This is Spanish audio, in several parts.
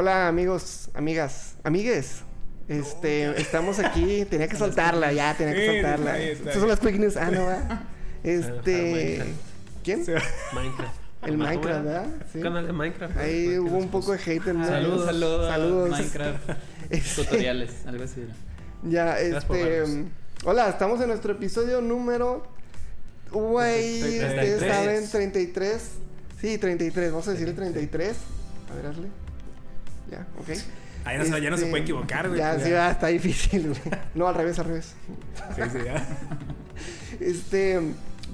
Hola amigos, amigas, amigues. Este, estamos aquí, tenía que soltarla, ya, tenía que soltarla. Estas son las quick news. Ah, no va. Este, Minecraft. ¿quién? Minecraft. El Minecraft, ¿verdad? Sí. Canal de Minecraft. Ahí hubo un poco de hate en Saludos. Saludos. Saludos. Minecraft. Este, Tutoriales, algo así. Ya, este. vernos. Hola, estamos en nuestro episodio número. Güey, ustedes 33. saben, 33. Sí, 33. Vamos a decirle 33. A ver, hazle. Ya, ok. No, se- ya no se Este, puede equivocar, güey. Ya, pues sí, está difícil, güey. No, al revés, al revés. Sí, sí, ya. Este,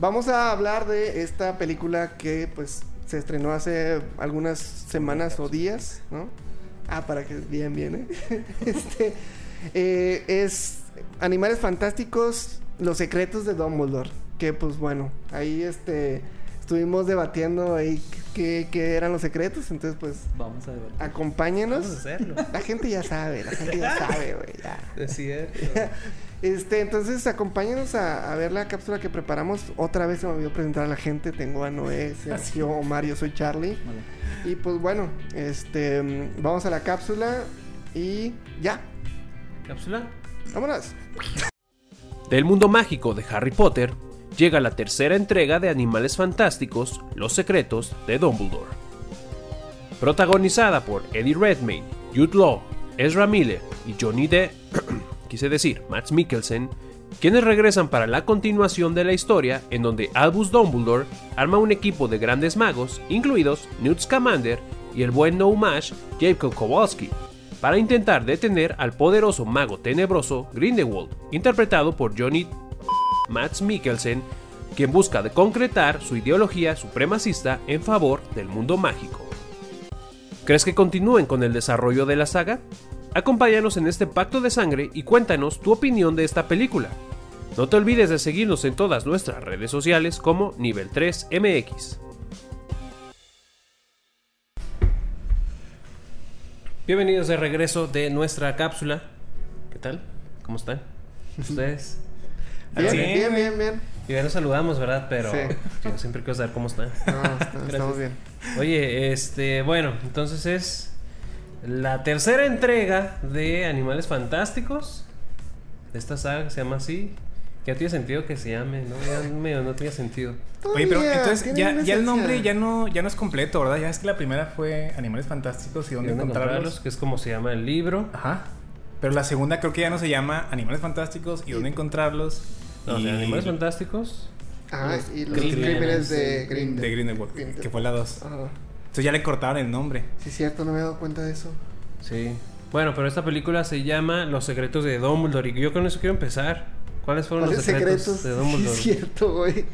vamos a hablar de esta película que pues se estrenó hace algunas semanas o días, ¿no? Ah, para que bien, bien, ¿eh? Este, eh, es Animales Fantásticos, Los Secretos de Dumbledore, que pues bueno, ahí este, estuvimos debatiendo ahí qué, qué eran los secretos, entonces pues Vamos a ver. acompáñenos. Vamos a hacerlo. La gente ya sabe, la gente ya sabe, güey, ya. Es cierto. Este, entonces acompáñenos a, a ver la cápsula que preparamos. Otra vez se me olvidó presentar a la gente. Tengo a Noé, Sergio, Omar, yo soy Charlie. Vale. Y pues bueno, este, vamos a la cápsula y ya, ¿Cápsula? vámonos. Del mundo mágico de Harry Potter llega la tercera entrega de Animales Fantásticos, Los Secretos de Dumbledore. Protagonizada por Eddie Redmayne, Jude Law, Ezra Miller y Johnny Depp, quise decir, Max Mikkelsen, quienes regresan para la continuación de la historia en donde Albus Dumbledore arma un equipo de grandes magos, incluidos Newt Scamander y el buen No-Mash Jacob Kowalski, para intentar detener al poderoso mago tenebroso Grindelwald, interpretado por Johnny Max Mikkelsen, quien busca de concretar su ideología supremacista en favor del mundo mágico. ¿Crees que continúen con el desarrollo de la saga? Acompáñanos en este pacto de sangre y cuéntanos tu opinión de esta película. No te olvides de seguirnos en todas nuestras redes sociales como Nivel 3 MX. Bienvenidos de regreso de nuestra cápsula. ¿Qué tal? ¿Cómo están? ¿Ustedes? Bien, Sí. bien, bien, bien. Y ya nos saludamos, ¿verdad? Pero Sí. yo siempre quiero saber cómo están. No, está- estamos bien. Oye, este, bueno, entonces es la tercera entrega de Animales Fantásticos. De esta saga que se llama así. Que no tiene sentido que se llame, ¿no? Ya medio no tiene sentido. Oye, pero entonces ya, ya el nombre ya no, ya no es completo, ¿verdad? Ya es que la primera fue Animales Fantásticos y dónde, ¿Y dónde encontrarlos. encontrarlos? Que es como se llama el libro. Ajá. Pero la segunda creo que ya no se llama Animales Fantásticos y dónde encontrarlos. No, y de Animales Fantásticos. Ajá, y los Crímenes crímenes de de Grindelwald. de Grindelwald, que fue la 2. Ajá. Entonces ya le cortaron el nombre. Sí, cierto, no me he dado cuenta de eso. Sí. Bueno, pero esta película se llama Los secretos de Dumbledore. Y yo con eso quiero empezar. ¿Cuáles fueron los ¿Cuáles secretos, secretos? de Sí, Dumbledore? es cierto, güey.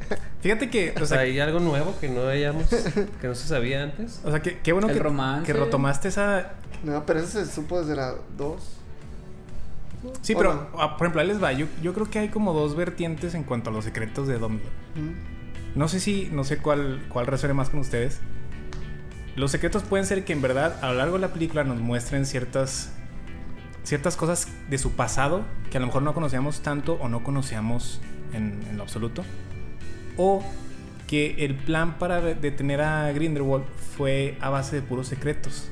Fíjate que, o sea, sea, ¿hay algo nuevo que no hayamos, que no se sabía antes? o sea que, qué bueno El que, romance. que retomaste esa. No, pero eso se supo desde la 2. Sí, ¿O pero no? ah, por ejemplo, ahí les va. Yo, yo creo que hay como dos vertientes en cuanto a los secretos de Dumbledore. No sé si, no sé cuál, cuál resuene más con ustedes. Los secretos pueden ser que en verdad a lo largo de la película nos muestren ciertas, ciertas cosas de su pasado que a lo mejor no conocíamos tanto o no conocíamos en, en lo absoluto. O que el plan para de- detener a Grindelwald fue a base de puros secretos.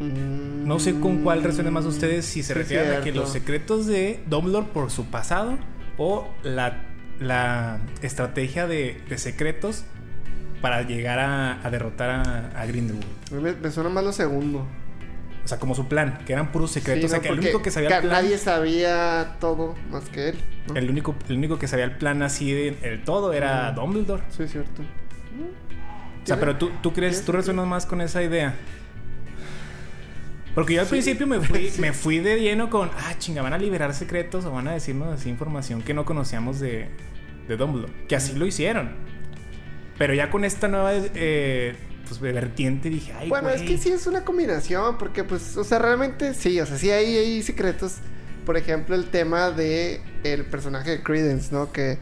No sé con cuál resuene más ustedes, si se refieren a que los secretos de Dumbledore por su pasado o la, la estrategia de, de secretos para llegar a, a derrotar a, a Grindelwald. Me, me suena más lo segundo. O sea, como su plan, que eran puros secretos. Sí, o sea, ¿no? que el único que sabía el plan, nadie sabía todo más que él. ¿no? el único, el único que sabía el plan así de el todo era Mm. Dumbledore. Sí, es cierto. O sea, pero tú, tú crees, tú resuenas más con esa idea. Porque yo al Sí. principio me fui, Sí. me fui de lleno con, ah, chinga, van a liberar secretos o van a decirnos así información que no conocíamos de, de Dumbledore. Que así lo hicieron. Pero ya con esta nueva eh, pues, vertiente dije, ay, Bueno, es güey". que sí es una combinación, porque pues, o sea, realmente sí, o sea, sí hay, hay secretos. Por ejemplo, el tema de el personaje de Credence, ¿no? Que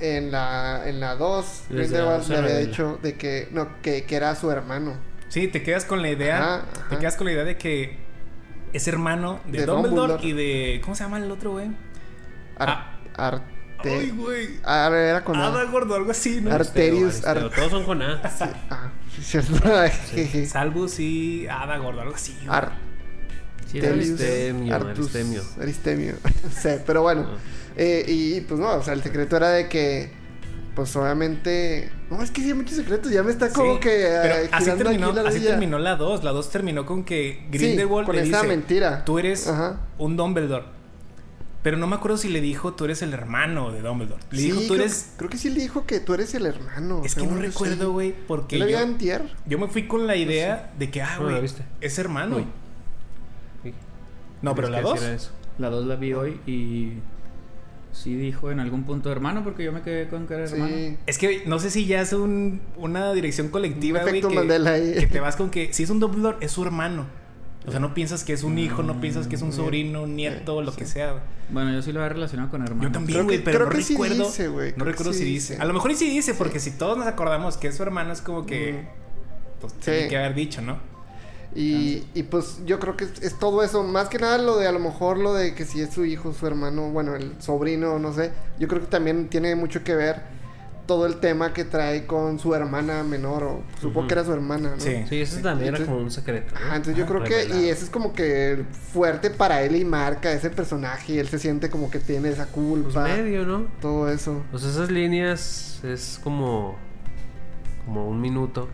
en la en la 2 Desde Grindelwald le había dicho de que no que, que era su hermano. Sí, te quedas con la idea, Ajá, te quedas con la idea de que es hermano de, De Dumbledore, Dumbledore. y de, ¿cómo se llama el otro güey? Ar- Ah. Arte. Ay, güey. Ah, era con A. Ada gordo, algo así, ¿no? Ar- Arterius, Pero Ar- todos son con A. Sí, ah, sí, cierto. Salvus y Adagord, algo así. güey. Ar- Sí, Aristemio, Artus, Aristemio. Aristemio. no sé, pero bueno. Eh, y pues no, o sea, el secreto era de que, pues obviamente. No, es que sí hay muchos secretos. Ya me está como Sí, que. eh, Pero así terminó, aquí la así terminó la 2. La 2 terminó con que Sí, Grindelwald con le esa dice: mentira. Tú eres Ajá. un Dumbledore. Pero no me acuerdo si le dijo: Tú eres el hermano de Dumbledore. Le Sí, dijo: Tú creo, eres. creo que sí le dijo que tú eres el hermano. Es que no recuerdo, sí. güey, porque ¿Yo le yo, había antier? yo me fui con la idea de que, ah, ¿Cómo la güey, es hermano. Sí. No, pero la Tienes que 2. decir eso. La 2 la vi hoy y sí dijo en algún punto hermano porque yo me quedé con que era hermano. Es que no sé si ya es un, una dirección colectiva, Un güey. Que, Mandela ahí. que te vas con que si es un Dumbledore, es su hermano. O sea, no piensas que es un hijo, no piensas que es un Mm, sobrino, un nieto, lo que sea. Bueno, yo sí lo había relacionado con hermano. Yo también, güey, pero creo no que sí recuerdo. dice, güey, no creo recuerdo sí si dice. dice. A lo mejor sí dice, porque si todos nos acordamos que es su hermano, es como que. Pues Sí. tiene que haber dicho, ¿no? Y, y pues yo creo que es, es todo eso. Más que nada lo de a lo mejor lo de que si es su hijo, su hermano, bueno, el sobrino, no sé. Yo creo que también tiene mucho que ver todo el tema que trae con su hermana menor. O supongo que era su hermana, ¿no? Sí. Sí, eso también era Entonces- como un secreto. Ajá, entonces yo Ah, creo que, y eso es como que fuerte para él y marca ese personaje. Y él se siente como que tiene esa Pues culpa. medio, ¿no? todo eso. Pues esas líneas es como. como un minuto.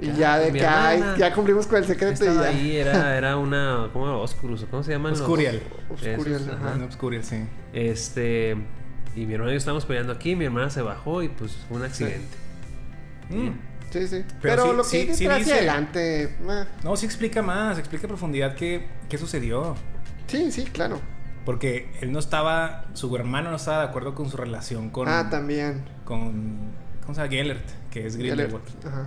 Y ya de que ay, ya cumplimos con el secreto y ya. ahí, era, era una. ¿Cómo era? Oscurus, ¿cómo se llaman? los- Oscurial. Oscurial, Esos, ajá. Obscurial, sí. Este. Y mi hermano y yo estábamos peleando aquí, mi hermana se bajó y pues fue un accidente. Mm. Sí, sí. Pero Pero, sí- lo que sí trae hacia dice- adelante. eh, No, sí explica más, explica a profundidad qué, qué sucedió. Sí, sí, claro. Porque él no estaba, su hermano no estaba de acuerdo con su relación con, Ah, también. con ¿cómo se llama? Gellert, que es Grindelwald. Ajá.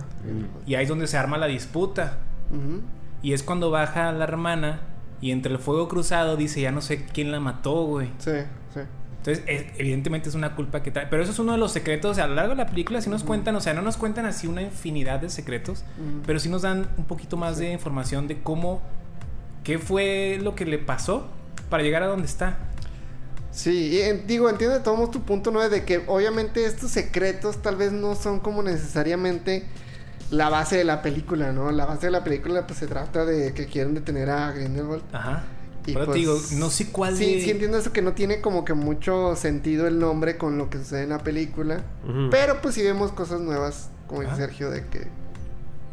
Y ahí es donde se arma la disputa. Ujú. Y es cuando baja la hermana y entre el fuego cruzado dice, ya no sé quién la mató, güey. Sí, sí. Entonces, es- evidentemente es una culpa que trae. Pero eso es uno de los secretos. A lo largo de la película sí nos cuentan, o sea, no nos cuentan así una infinidad de secretos, pero sí nos dan un poquito más de información de cómo, qué fue lo que le pasó para llegar a donde está. Sí, y en- digo, entiendo de todos tu punto, ¿no? De que obviamente estos secretos tal vez no son como necesariamente la base de la película, ¿no? La base de la película pues se trata de que quieren detener a Grindelwald. Ajá. Y Pero te pues, digo, no sé cuál Sí, de- sí entiendo eso que no tiene como que mucho sentido el nombre con lo que sucede en la película. Pero pues sí vemos cosas nuevas, como dice. Sergio, de que...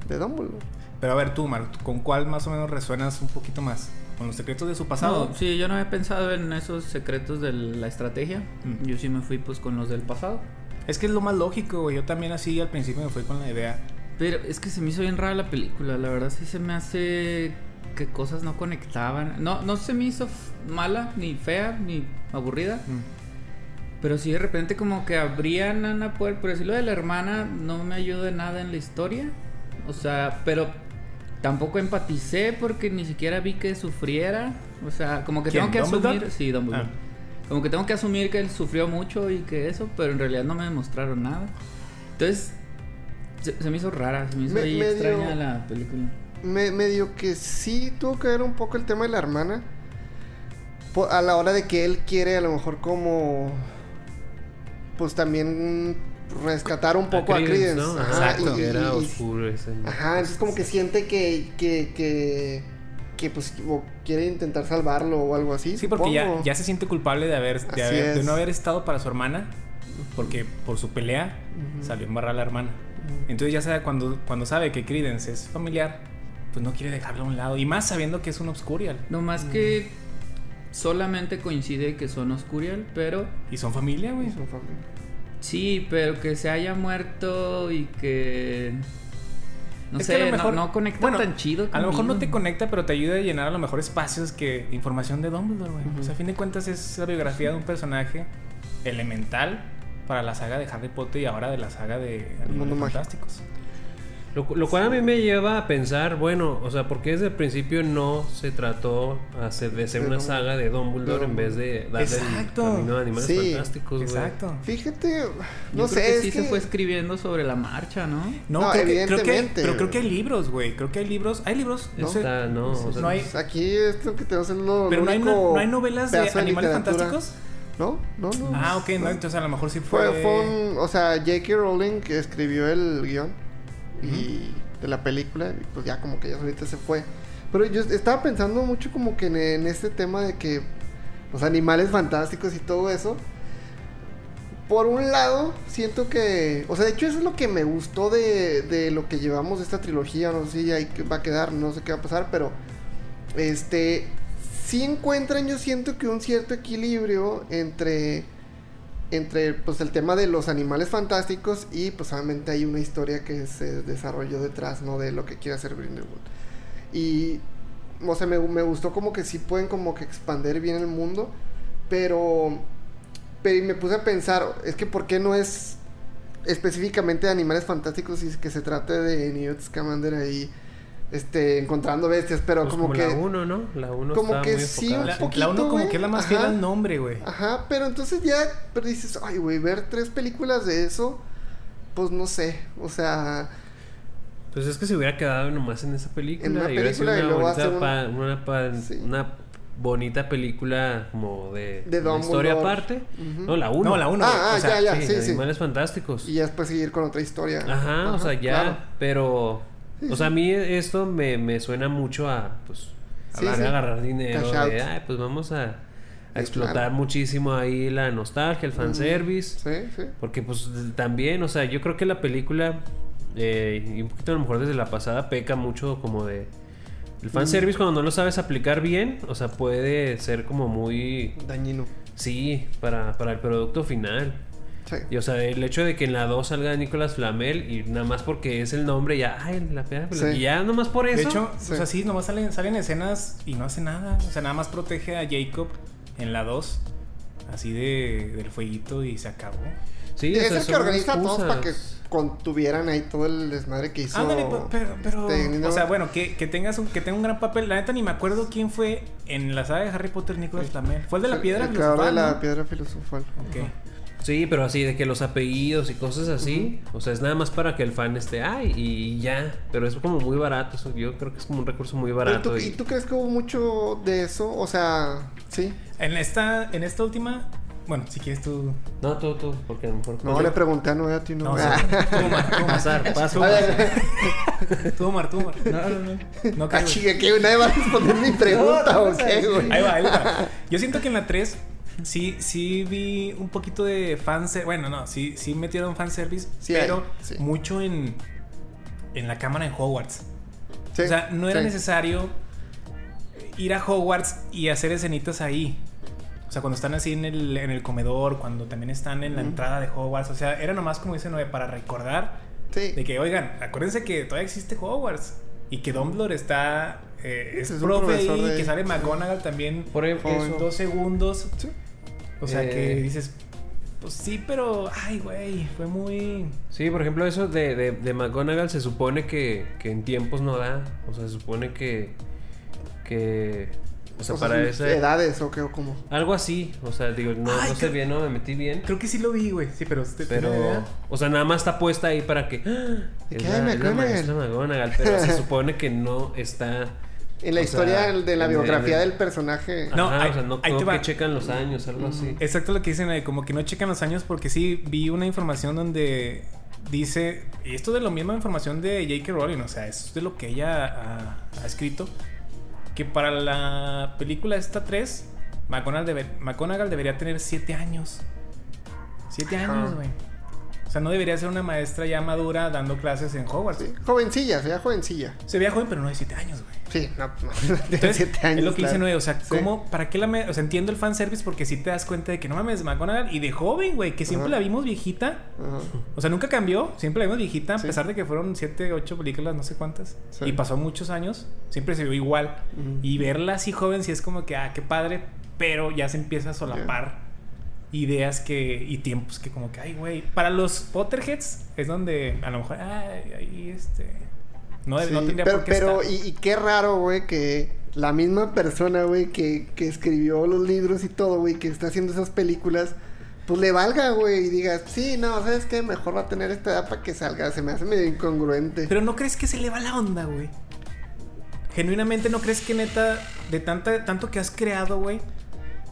De Dumbledore. Pero a ver tú, Mar, ¿con cuál más o menos resuenas un poquito más? ¿Con los secretos de su pasado? No, sí, yo no había pensado en esos secretos de la estrategia. Mm. Yo sí me fui pues con los del pasado. Es que es lo más lógico, güey. Yo también así al principio me fui con la idea. Pero es que se me hizo bien rara la película. La verdad sí se me hace que cosas no conectaban. No, no se me hizo mala, ni fea, ni aburrida. Pero sí de repente como que abrían una puerta. Por decirlo de la hermana, no me ayudó de nada en la historia. O sea, pero tampoco empaticé porque ni siquiera vi que sufriera. O sea, como que ¿Quién, tengo que Dumbledore? asumir. Sí, Dumbledore. Ah. Como que tengo que asumir que él sufrió mucho y que eso, pero en realidad no me demostraron nada. Entonces, se, se me hizo rara, se me hizo Me- ahí medio- extraña la película. Me, medio que sí tuvo que ver un poco el tema de la hermana. A la hora de que él quiere a lo mejor como... Pues también rescatar un poco a Credence. ¿no? Ajá, Exacto. y- era y- oscuro ese. Ajá, entonces como que siente que, que, que, que pues o quiere intentar salvarlo o algo así. Sí, porque ya, ya se siente culpable de haber, de, haber- no haber estado para su hermana. Porque por su pelea Ujú. salió embarrada la hermana. Entonces ya sabe, cuando, cuando sabe que Credence es familiar, pues no quiere dejarlo a un lado. Y más sabiendo que es un Obscurial. No más que solamente coincide que son Oscurial, pero Y son familia, güey. Son familia. Sí, pero que se haya muerto y que no Es que a sé, lo mejor- no, no conecta bueno, tan chido. A lo mejor no te conmigo. conecta, pero te ayuda a llenar a lo mejor espacios que información de Dumbledore, güey. O sea, a fin de cuentas es la biografía de un personaje elemental para la saga de Harry Potter y ahora de la saga de mundo Animales mágico. Lo, lo cual a mí me lleva a pensar, bueno, o sea, porque desde el principio no se trató hacer- de ser De una saga de Dumbledore en vez de darle Exacto. el camino de animales Sí, fantásticos, güey. Exacto. Fíjate, Yo no creo sé, que es sí que... se fue escribiendo sobre la marcha, ¿no? No, No, creo, que, creo que- evidentemente, pero creo que hay libros, güey. Creo que hay libros. ¿Hay libros? No. sé. Está, no, o sea, No hay- Pues aquí esto que tenemos es lo, Pero lo no hay, único no, no hay novelas de animales fantásticos. No, no, no. Ah, ok, no, entonces a lo mejor sí fue. Fue, fue un, o sea, J.K. Rowling que escribió el guion y de la película. Y pues ya como que ya ahorita se fue. Pero yo estaba pensando mucho como que en, en este tema de que los animales fantásticos y todo eso. Por un lado, siento que. O sea, de hecho, eso es lo que me gustó de, de lo que llevamos de esta trilogía. No sé si ahí va a quedar, no sé qué va a pasar, pero. Este. Sí encuentran, yo siento que un cierto equilibrio entre. Entre pues el tema de los animales fantásticos y pues obviamente hay una historia que se desarrolló detrás, ¿no? De lo que quiere hacer Grindelwald. Y o sea, me, me, gustó como que sí pueden como que expander bien el mundo, pero, pero me puse a pensar, es que ¿por qué no es específicamente de animales fantásticos y que se trate de Newt Scamander ahí este encontrando bestias, pero Pues como, como que la 1, ¿no? La 1 como está que muy sí, enfocada. un La, poquito, la uno como güey. que es la más fiel al nombre, güey. Ajá, pero entonces ya pero dices, ay, güey, ver tres películas de eso, pues no sé, o sea, Pues es que se hubiera quedado nomás en esa película. En una y hubiera sido película y luego bonita hacer un- pa- una, pa- Sí. una bonita película como de, De una historia aparte. No, la 1. No, la uno. Ah, güey. ah, O sea, ya, ya. sí, sí. Animales fantásticos. y ya después seguir con otra historia. Ajá, o sea, ya. claro. Pero. Sí, o sea, a mí esto me, me suena mucho a. Pues. Hablar sí. de agarrar dinero. De, ay, pues vamos a, a explotar claro. muchísimo ahí la nostalgia, el fanservice. Sí, sí. Porque pues también, o sea, yo creo que la película, eh, y un poquito a lo mejor desde la pasada, peca mucho como de... El fanservice cuando no lo sabes aplicar bien, o sea, puede ser como muy... Dañino. Sí, para, para el producto final. Sí. Y o sea, el hecho de que en la 2 salga Nicolas Flamel y nada más porque es el nombre ya, ay, la pena, Sí. y ya nomás por eso. De hecho, Sí. o sea, sí, nomás salen, salen escenas y no hace nada. O sea, nada más protege a Jacob en la 2. Así de, del fueguito y se acabó. sí, es o sea, el que organiza a todos para que contuvieran ahí todo el desmadre que hizo. Ándale, pero, pero este, o sea, bueno, que, que tengas un, que tenga un gran papel. La neta ni me acuerdo quién fue en la saga de Harry Potter Nicolas Flamel. Fue el de la piedra El de filosofal, la ¿no? piedra filosofal. Ok. Sí, pero así de que los apellidos y cosas así, o sea, es nada más para que el fan esté, ay, y ya, pero es como muy barato, eso yo creo que es como un recurso muy barato. tú- y- ¿Y tú crees que hubo mucho de eso? O sea, sí. En esta, en esta última, bueno, si quieres tú. No, tú, tú, porque a lo mejor... No, le pregunté a Noé a ti, no. No, Ah. sí. Tú, Mar, tú, Mar. Pasar, paso. Tú, Mar, tú, Mar. No, no, no. No ah, ¿qué? ¿Nadie va a responder mi pregunta No, no, o no, qué, güey? Ahí va, ahí va. Yo siento que en la 3 sí, sí vi un poquito de fanservice. Bueno, no, sí, sí metieron fanservice, Sí pero hay, sí. mucho en, en la cámara en Hogwarts. Sí, o sea, no era sí. necesario ir a Hogwarts y hacer escenitas ahí. O sea, cuando están así en el, en el comedor, cuando también están en la entrada de Hogwarts. O sea, era nomás como dice Noé, para recordar Sí. de que, oigan, acuérdense que todavía existe Hogwarts. Y que Dumbledore está... eh, es Es un profe profesor de- que sale McGonagall también Por dos segundos. Sí. O sea, Eh. que dices... Pues sí, pero... Ay, güey, fue muy... Sí, por ejemplo, eso de, de, de McGonagall se supone que, que en tiempos no da, o sea, se supone que... que o sea, O sea, para esa... edades o qué o cómo. Algo así, o sea, digo, no, Ay, no sé bien, no me metí bien. Creo que sí lo vi, güey. Sí, pero... ¿te- Pero, o sea, nada más está puesta ahí para que. ¡ah! ¿De Es qué? la, es McGonagall, pero se supone que no está. En la o historia sea, de la en biografía el- del personaje. No, Ajá, ahí- o sea, no ahí creo te que checan los años, algo así. Exacto lo que dicen, eh, como que no checan los años porque sí vi una información donde dice, y esto de la misma información de J.K. Rowling, o sea, es de lo que ella ha, ha escrito, que para la película esta 3, McGonagall, debe- McGonagall debería tener 7 años. 7 Ajá. años, güey. O sea, no debería ser una maestra ya madura dando clases en Hogwarts. Sí, Jovencilla, sería jovencilla. Se veía joven, pero no de 7 años, güey. Sí, no, no, Entonces, siete años. es lo que dice claro. Noé, o sea, Sí. ¿cómo, para qué la me, o sea, entiendo el fanservice porque si te das cuenta de que no mames, McGonagall y de joven, güey, que siempre la vimos viejita, o sea, nunca cambió, siempre la vimos viejita, a Sí. pesar de que fueron 7, 8 películas, no sé cuántas, Sí. y pasó muchos años, siempre se vio igual, y verla así joven sí es como que, ah, qué padre, pero ya se empieza a solapar ideas que, y tiempos que como que, ay, güey, para los Potterheads es donde a lo mejor, ay, ahí este, no, Sí, no tendría pero, por qué pero estar. y, y qué raro, güey, que la misma persona, güey, que, que escribió los libros y todo, güey, que está haciendo esas películas, pues le valga, güey, y diga, sí, no, ¿sabes qué? Mejor va a tener esta edad para que salga. Se me hace medio incongruente. Pero no crees que se le va la onda, güey. Genuinamente no crees que neta, de tanta, tanto que has creado, güey,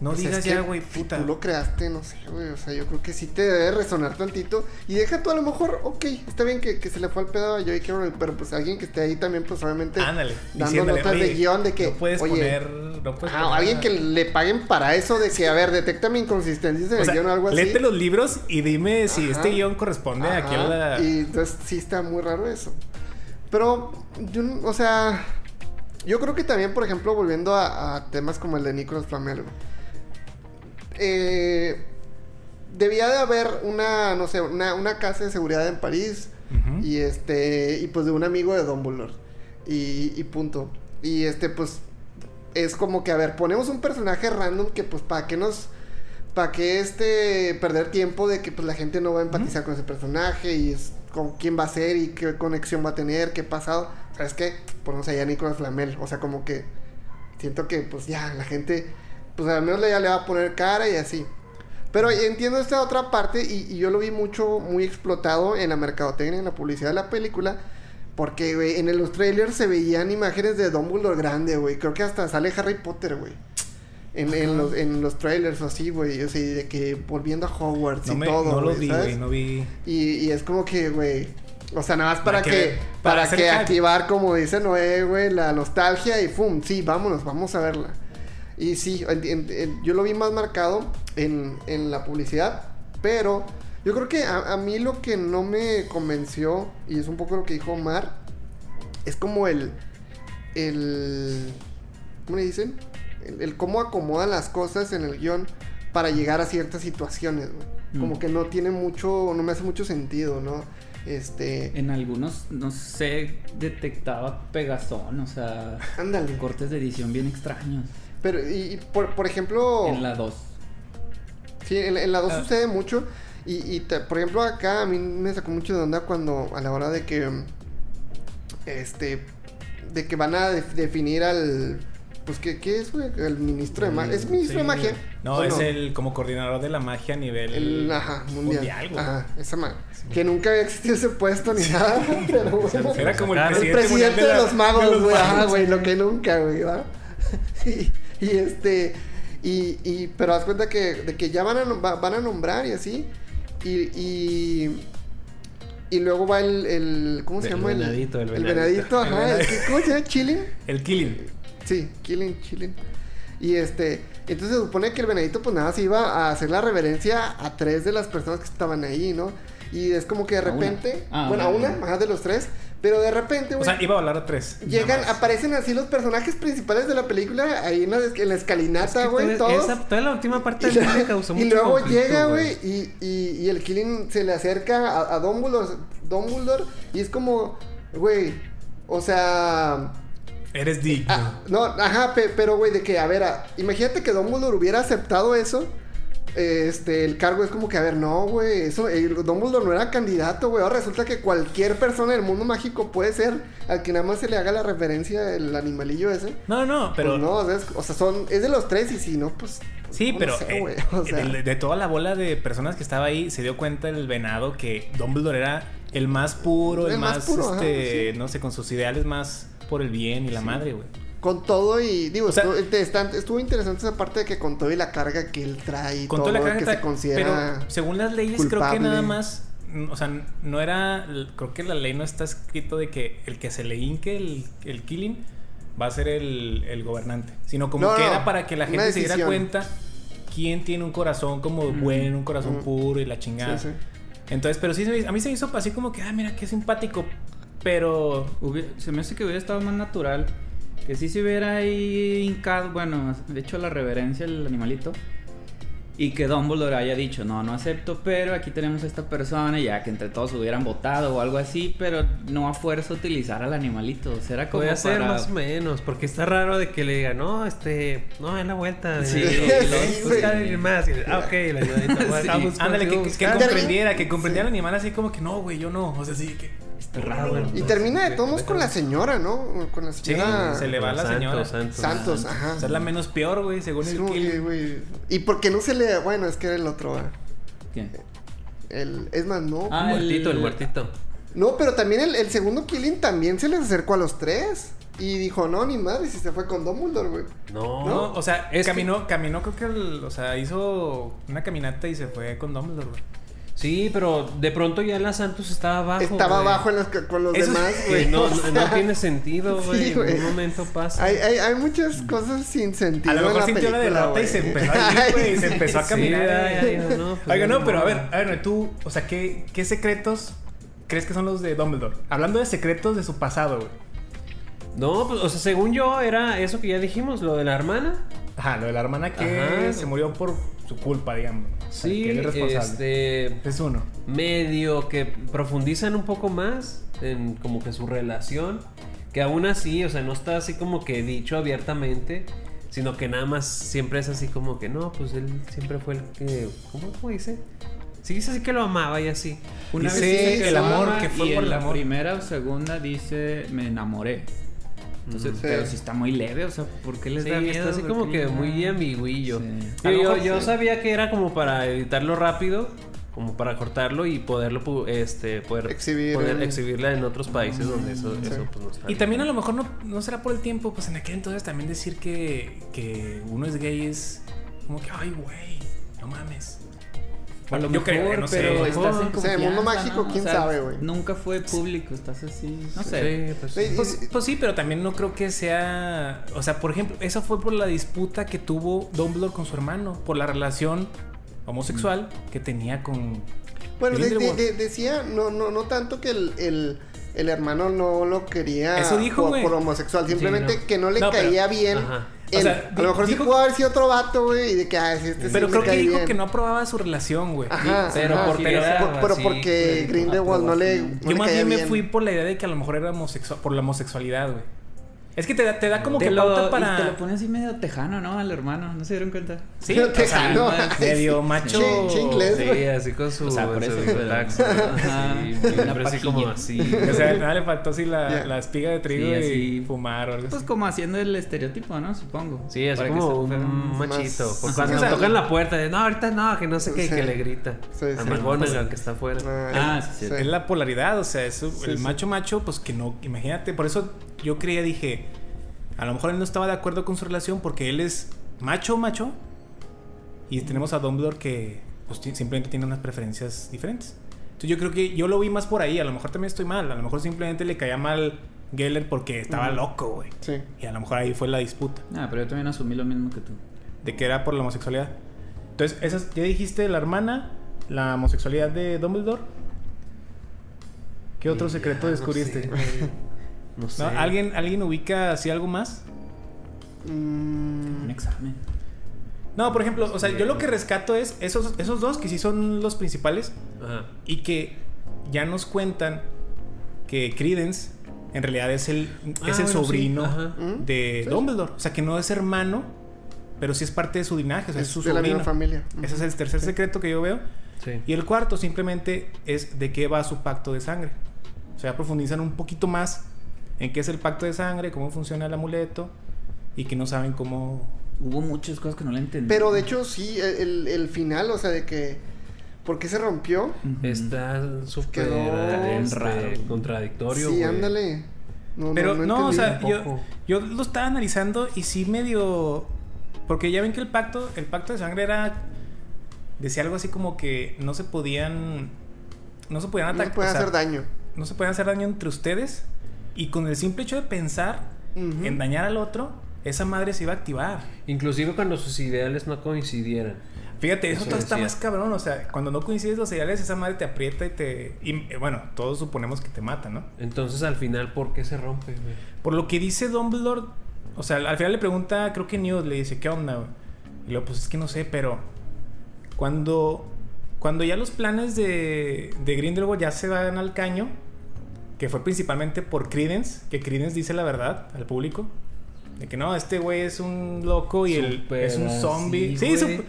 No Pues digas es ya, que güey, si puta. Tú lo creaste, no sé, güey. O sea, yo creo que sí te debe resonar tantito. Y deja tú a lo mejor, ok, está bien que, que se le fue el pedo a Joey Carroll, pero pues alguien que esté ahí también, pues obviamente. Ándale. Dando notas de "Oye, guion de que, No puedes oye, poner. No puedes Ah, poner alguien nada". que le paguen para eso de que, a ver, detecta mi inconsistencia en O el sea, guion o algo así. léete los libros y dime si Ajá. este guion corresponde Ajá, a la. Y entonces sí está muy raro eso. Pero, yo, o sea, yo creo que también, por ejemplo, volviendo a, a temas como el de Nicolas Flamel, güey, eh, debía de haber una, no sé, una, una casa de seguridad en París y este, y pues de un amigo de Dumbledore. Y, y punto. Y este, pues, es como que, a ver, ponemos un personaje random que, pues, para que nos. Para que este. Perder tiempo de que, pues, la gente no va a empatizar con ese personaje y es con quién va a ser y qué conexión va a tener, qué pasado. ¿Sabes qué? Ponemos allá a Nicolas Flamel. O sea, como que. Siento que, pues, ya, la gente. Pues, al menos ya le va a poner cara y así. Pero entiendo esta otra parte y, y yo lo vi mucho, muy explotado en la mercadotecnia, en la publicidad de la película. Porque, güey, en los trailers se veían imágenes de Dumbledore grande, güey. Creo que hasta sale Harry Potter, güey. En, en los, en los trailers o así, güey. O sea, de que volviendo a Hogwarts No, y me, todo, no lo güey, vi, güey. No vi. Y, y es como que, güey. O sea, nada más para, Para que, que- para, que activar, como dice Noé, güey, la nostalgia y ¡fum! Sí, vámonos, vamos a verla. Y sí, en- en- en- yo lo vi más marcado en, en la publicidad, pero yo creo que a, a mí lo que no me convenció, y es un poco lo que dijo Omar, es como el. el ¿Cómo le dicen? El, el cómo acomodan las cosas en el guion para llegar a ciertas situaciones, güey. Como Mm. que no tiene mucho, no me hace mucho sentido, ¿no? Este, En algunos, no sé, detectaba pegazón, o sea, ándale. cortes de edición bien extraños. Pero, y, y por, por ejemplo, En la 2. sí, en, en la 2 Ah. sucede mucho. Y, y te- por ejemplo, acá a mí me sacó mucho de onda cuando, a la hora de que, este, de que van a def- definir al, pues, ¿qué, qué es, güey? El ministro de magia. ¿Es ministro de Sí. magia? No, ¿O es el como coordinador de la magia a nivel El, ajá, mundial. güey. ajá, esa ma- Que nunca había existido ese puesto ni nada. Pero bueno. Era como el presidente, mundial de, los magos, güey. Ajá, güey, lo que nunca, güey, y, y este. Y, y, pero haz cuenta que, de que ya van a, van a nombrar y así. Y, y, y luego va el, el ¿cómo se El llama? venadito, el el venadito. venadito. ajá. el que- ¿Cómo se llama? ¿Chilling? El killing. Sí, Killing, Chilling. Y este, entonces se supone que el venadito pues nada, se iba a hacer la reverencia a tres de las personas que estaban ahí, ¿no? Y es como que de A repente, Ah, bueno, a una, más de los tres, pero de repente, O güey, sea, iba a hablar a tres. llegan, aparecen así los personajes principales de la película, ahí en la, en la escalinata, Es que güey, todos. esa- toda la última parte Y, de mí me causó y mucho luego llega, güey, y, y, y el Killing se le acerca a, a Dumbledore, Dumbledore, y es como, güey, o sea... Eres digno. Ah, no, ajá, pe- pero güey, de que, a ver, a- imagínate que Dumbledore hubiera aceptado eso. Este, el cargo es como que, a ver, no, güey, eso, el Dumbledore no era candidato, güey. Ahora resulta que cualquier persona del mundo mágico puede ser al que nada más se le haga la referencia el animalillo ese. No, no, pero. Pues no, o sea, es, o sea, son, es de los tres y si no, pues. pues, Sí, no pero sé, eh, o sea, de, de toda la bola de personas que estaba ahí, se dio cuenta el venado que Dumbledore era el más puro, el, El más ajá, este, sí. no sé, con sus ideales más por el bien y la Sí. madre, güey. Con todo y, digo, O sea- estuvo, interesante esa parte de que con todo y la carga que él trae y Con todo toda la carga que que se considera. Pero según las leyes, creo que nada más. O sea, no era. Creo que la ley no está escrito de que el que se le hinque el, el killing va a ser el, el gobernante. Sino como No, que no, era para que la gente se diera cuenta quién tiene un corazón como Mm. bueno, un corazón Mm. puro y la chingada. Sí, sí. Entonces, pero sí, se me- a mí se me hizo así como que, ah, mira, qué simpático. Pero. Hubiera- se me hace que hubiera estado más natural. Que sí se hubiera ahí hincado, bueno, hecho la reverencia al animalito. Y que Dumbledore haya dicho, no, no acepto, pero aquí tenemos a esta persona, y ya que entre todos hubieran votado o algo así, pero no a fuerza utilizar al animalito. Era como Puede ser para- más o menos, porque está raro de que le diga, no, este, no, en la vuelta. Sí, sí, alguien más. Ah, ok, la ayudadita. Sí. Ándale, que, que comprendiera, que comprendiera Sí. al animal así como que no, güey, yo no. O sea, sí, que. Bueno, Y termina de sí, todos modos con la señora, ¿no? Con la Sí, señora se le va a la Santos, señora. Santos. Santos, ajá. O sea, es la menos peor, güey, según el killing. güey, Y porque no se le. Bueno, es que era el otro. ¿Quién? El, es más, no. Ah, El muertito, el muertito. No, pero también el, el segundo killing también se les acercó a los tres. Y dijo, no, ni madre, si se fue con Dumbledore, güey. No, No, o sea, Es que- caminó, caminó, creo que, el- o sea, hizo una caminata y se fue con Dumbledore, güey. Sí, pero de pronto ya la Santos estaba abajo. Estaba güey. abajo en los ca- con los Eso- demás, güey. no, no- sea, no tiene sentido, güey. Sí, en un momento pasa. Hay, hay, hay muchas cosas sin sentido. A lo mejor en la sintió la derrota y se empezó a ir, güey, y se empezó a Sí, caminar. ay, güey. ay, no, pues, Oiga, no, no. pero a ver, a ver, tú, o sea, ¿qué, ¿qué secretos crees que son los de Dumbledore? Hablando de secretos de su pasado, güey. No, pues, o sea, según yo, era eso que ya dijimos, lo de la hermana. Ajá, lo de la hermana que Ajá. se murió por su culpa, digamos. Sí, que él es responsable. este. Es uno. medio que profundizan un poco más en como que su relación, que aún así, o sea, no está así como que dicho abiertamente, sino que nada más siempre es así como que no, pues él siempre fue el que, ¿cómo, cómo dice? Sí, dice así que lo amaba y así. Una Dice vez dice que el amor, que fue y por en el la amor. primera o segunda dice me enamoré. Entonces, Sí. pero si está muy leve, o sea, ¿por qué les Sí, da miedo? está así ¿Por como que muy ambiguillo. Sí. Yo, yo, mejor yo sí. sabía que era como para editarlo rápido, como para cortarlo y poderlo pu- este poder Exhibir poder exhibirla en otros países donde eso, eso pues no está. Y también a lo mejor no, no será por el tiempo, pues en aquel entonces también decir que, que uno es gay es como que, ay, güey, no mames. A lo yo creo, mejor, no sé. pero Mejor. estás en O sea, el mundo mágico, ¿no? quién O sea, sabe, güey. Nunca fue público, estás así, no sé. Sí, pues, Sí, Pues, pues sí, pero también no creo que sea. O sea, por ejemplo, eso fue por la disputa que tuvo Dumbledore con su hermano, por la relación homosexual que tenía con. Bueno, de- de- decía, no, no, no tanto que el, el, el hermano no lo quería Eso dijo, por, güey. por homosexual, simplemente no. que no le No, pero- caía bien. Ajá. Él. O sea, a lo mejor sí pudo haber sido otro vato, güey, y de que, ah, sí, este sí Pero me creo que dijo bien. que no aprobaba su relación, güey. Ajá, Pero ajá, porque pero, era por- pero así, porque güey, Grindelwald no le, no Yo le más bien me fui por la idea de que a lo mejor era homosexual, por la homosexualidad, güey. Es que te da, te da como Te que lo, pauta y para. te lo pone así medio tejano, ¿no? Al hermano, ¿no se dieron cuenta? Sí, Medio o sea, tejano. medio macho. Che inglés, Sí, así con su, O sea, por eso, ¿no? Ajá. Así, Una siempre así como así. O sea, nada le faltó así la, Ya. la espiga de trigo Sí, y así. fumar o algo Pues así. como haciendo el estereotipo, ¿no? Supongo. Sí, así Para que como un más- machito. Cuando O sea, tocan la puerta, de no, ahorita no, que no sé qué, Sí. que le grita. Sí, a sí. McGonagall que está afuera. Ah, sí, sí. Es la polaridad, o sea, eso, Sí, el sí. macho macho, pues que no, imagínate, por eso yo creía, dije, a lo mejor él no estaba de acuerdo con su relación porque él es macho macho y tenemos a Dumbledore que pues simplemente tiene unas preferencias diferentes. Entonces yo creo que yo lo vi más por ahí, a lo mejor también estoy mal, a lo mejor simplemente le caía mal Geller porque estaba loco, güey. Sí. Y a lo mejor ahí fue la disputa, Ah, pero yo también asumí lo mismo que tú. de que era por la homosexualidad. Entonces, esas, ya dijiste la hermana, la homosexualidad de Dumbledore. ¿Qué otro secreto ya, no descubriste? sé. No sé. ¿No? ¿Alguien, ¿Alguien ubica así algo más? Mm, Un examen. No, por ejemplo, o sea, yo lo que rescato es esos, esos dos que sí son los principales Ajá. y que ya nos cuentan que Credence en realidad es el, Ah, es el bueno, sobrino. ¿Mm? de Sí. Dumbledore. O sea, que no es hermano, pero sí es parte de su linaje, o sea, es, es su de la sobrino. misma familia. Ese es el tercer Sí. secreto que yo veo. Sí. Y el cuarto simplemente es de qué va su pacto de sangre. O sea, profundizan un poquito más en qué es el pacto de sangre, cómo funciona el amuleto y que no saben cómo... Hubo muchas cosas que no le entendí. Pero de hecho, sí, el, el final, o sea, de que. ¿Por qué se rompió? Está súper Quedó este, raro. contradictorio. sí, ándale. No, Pero no, o entendí. sea, yo, lo estaba analizando y sí medio... Porque ya ven que el pacto, el pacto de sangre era... Decía algo así como que no se podían... No se podían No se atacar. puede hacer daño. No se podían hacer daño entre ustedes. Y con el simple hecho de pensar en dañar al otro, esa madre se iba a activar. Inclusive cuando sus ideales no coincidieran. Fíjate, eso, Eso todo está más cabrón. O sea, cuando no coincides los ideales, esa madre te aprieta y te. Y eh, bueno, todos suponemos que te mata, ¿no? Entonces al final, ¿por qué se rompe, güey? Por lo que dice Dumbledore, o sea, al final le pregunta, creo que Newt le dice, ¿qué onda? güey? Y luego, pues es que no sé, pero cuando, cuando ya los planes de, de Grindelwald ya se van al caño, que fue principalmente por Credence, que Credence dice la verdad al público, de que no, este güey es un loco y Súper es un zombie. Sí, güey.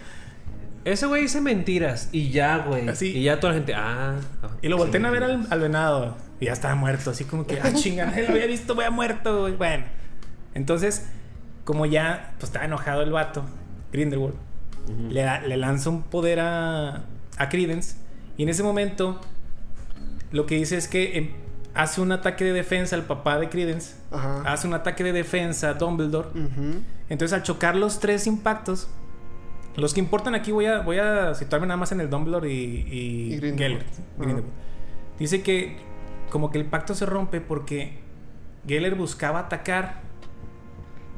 Ese güey dice mentiras y ya, güey. Así. Y ya toda la gente, ah. ah, Y lo voltean a ver al, al venado. Y ya estaba muerto. Así como que, ah, chingada, lo había visto, voy a muerto, güey. Bueno. Entonces, como ya, pues estaba enojado el vato, Grindelwald, le, le lanza un poder a, a Credence. Y en ese momento, lo que dice es que em, hace un ataque de defensa el papá de Credence. Ajá. Hace un ataque de defensa Dumbledore. Ujú. Entonces, al chocar los tres impactos, los que importan aquí, voy a, voy a situarme nada más en el Dumbledore y, y, Y Grindelwald. Geller. Grindelwald. Dice que como que el pacto se rompe porque Geller buscaba atacar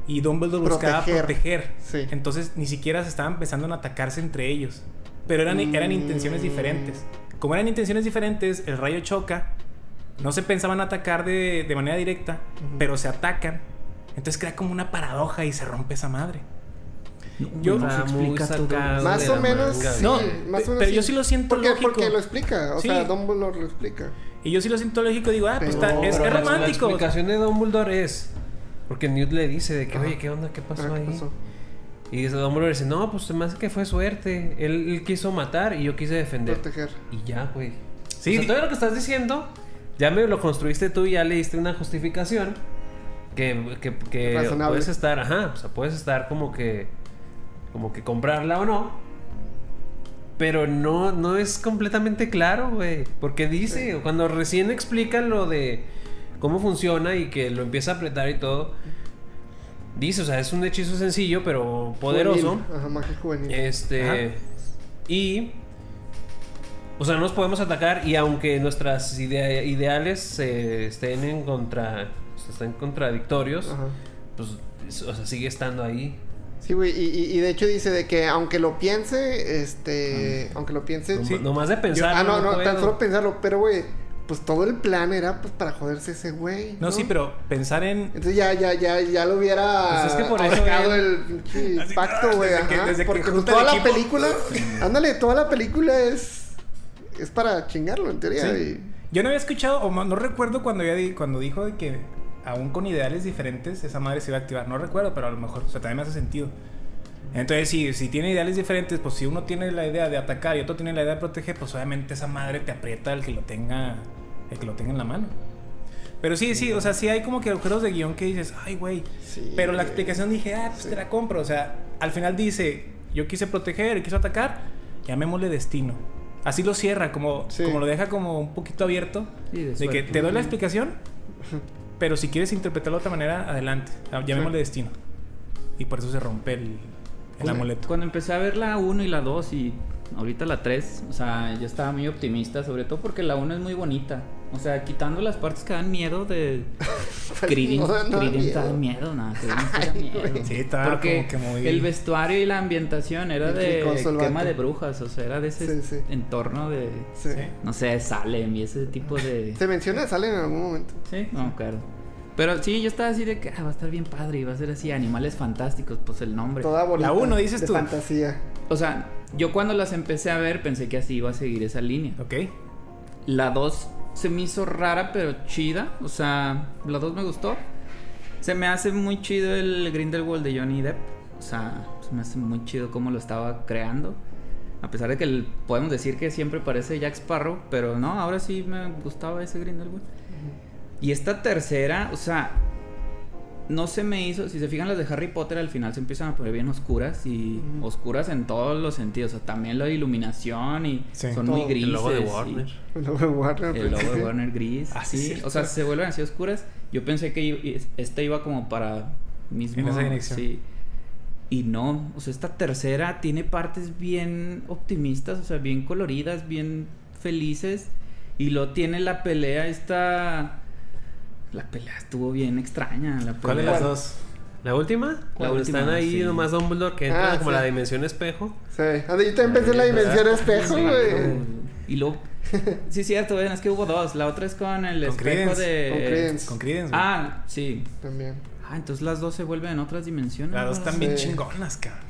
y Dumbledore buscaba Proteger. Sí. Entonces, ni siquiera se estaban empezando a atacarse entre ellos. Pero eran, eran intenciones Mm. diferentes. Como eran intenciones diferentes, el rayo choca. No se pensaban atacar de, de manera directa, Ujú. pero se atacan. Entonces crea como una paradoja y se rompe esa madre. Yo- No, se explica todo. Más o la menos. sí, No, más o menos pero yo sí. sí lo siento porque, lógico. Porque lo explica. O Sí. sea, Dumbledore lo explica. Y yo sí lo siento lógico, digo, ah, pues Pero- está- es, Pero es la- La romántico. explicación de Dumbledore es... Porque Newt le dice de que, Ajá. oye, ¿qué onda? ¿Qué pasó Ah, ¿qué ahí? pasó? Y dice Dumbledore dice, no, pues se me hace que fue suerte. Él, él quiso matar y yo quise defender. Proteger. Y ya, güey. Sí, o sea, todo lo que estás diciendo, ya me lo construiste tú y ya le diste una justificación que, que, puedes estar, ajá, o sea, puedes estar como que, como que comprarla o no. Pero no, no es completamente claro, güey. Porque dice, cuando recién explica lo de cómo funciona y que lo empieza a apretar y todo, dice, o sea, es un hechizo sencillo, pero poderoso. Juvenil. Ajá, magia juvenil. Este. Ajá. Y. O sea, no nos podemos atacar y aunque nuestras idea- ideales eh, estén en contra. estén contradictorios, Ajá. pues. es- O sea, sigue estando ahí. Sí, güey, y, de hecho dice de que aunque lo piense, este, aunque lo piense, No, Sí. Nomás de pensar. ah, no, no, tan solo pensarlo, pero güey, pues todo el plan era pues para joderse ese güey. No, sí, pero pensar en. Entonces ya, ya, ya, ya lo hubiera Pues es que por eso el pinche pacto, ah, güey. desde que- Porque pues, toda la equipo. película, ándale, toda la película es es para chingarlo en teoría. Sí. Yo no había escuchado, o no, recuerdo cuando, di- cuando dijo de que aún con ideales diferentes esa madre se iba a activar. No recuerdo, pero a lo mejor, o sea, también me hace sentido. Entonces, si, si tiene ideales diferentes, pues si uno tiene la idea de atacar y otro tiene la idea de proteger, pues obviamente esa madre te aprieta el que lo tenga, el que lo tenga en la mano. Pero sí, sí, o sea, sí hay como que agujeros de guion que dices, ay, güey. Sí, Pero la explicación dije, ah, pues Sí. te la compro. O sea, al final dice, yo quise proteger y quiso atacar, llamémosle destino. Así lo cierra, como, Sí. como lo deja como un poquito abierto. Sí, de que te doy la explicación, pero si quieres interpretarlo de otra manera, adelante. Ah, Llamémosle destino. Y por eso se rompe el, el amuleto. Cuando empecé a ver la 1 y la 2 y ahorita la 3, o sea, yo estaba muy optimista, sobre todo porque la 1 es muy bonita. O sea, quitando las partes que dan miedo de Creedence, No, no da Creedence da miedo. miedo, nada, Creedence da Ay, miedo. Sí, estaba Porque como que muy... el vestuario y la ambientación era El de vato. de brujas, o sea, era de ese Sí, sí. entorno de, Sí. Sí. no sé, Salem y ese tipo de... Se menciona salen en algún momento. Sí, no, claro. Pero sí, yo estaba así de que ah, va a estar bien padre y va a ser así, animales fantásticos, pues el nombre. Toda bonita. La uno, dices de tú. fantasía. O sea, yo cuando las empecé a ver pensé que así iba a seguir esa línea. Ok. La 2 se me hizo rara pero chida. O sea, la 2 me gustó. Se me hace muy chido el Grindelwald de Johnny Depp. O sea, se me hace muy chido cómo lo estaba creando. A pesar de que el- podemos decir que siempre parece Jack Sparrow, pero no, ahora sí me gustaba ese Grindelwald. Y esta tercera, o sea, no se me hizo. Si se fijan, las de Harry Potter al final se empiezan a poner bien oscuras y oscuras en todos los sentidos. O sea, también la iluminación y Sí. son Todo. muy grises. El logo de y- Warner. El logo de Warner. el logo de. Warner gris. Ah, sí, o sea, se vuelven así oscuras. Yo pensé que esta iba como para mismo. En esa dirección. Sí. Y no, o sea, esta tercera tiene partes bien optimistas, o sea, bien coloridas, bien felices. Y luego tiene la pelea esta. La pelea estuvo bien extraña. La ¿Cuál de las dos? ¿La última? Cuando última, están ahí sí. nomás Dumbledore que entra Ah, como sí. la dimensión espejo. Sí. Ah, Yo también pensé en la dimensión espejo, Sí, güey. Y luego. Sí, cierto, es que hubo dos. La otra es con el Con espejo Credence. de. Con Credence. Con Credence, güey. Ah, sí. También. Ah, entonces las dos se vuelven en otras dimensiones. Las dos están bien chingonas, cabrón.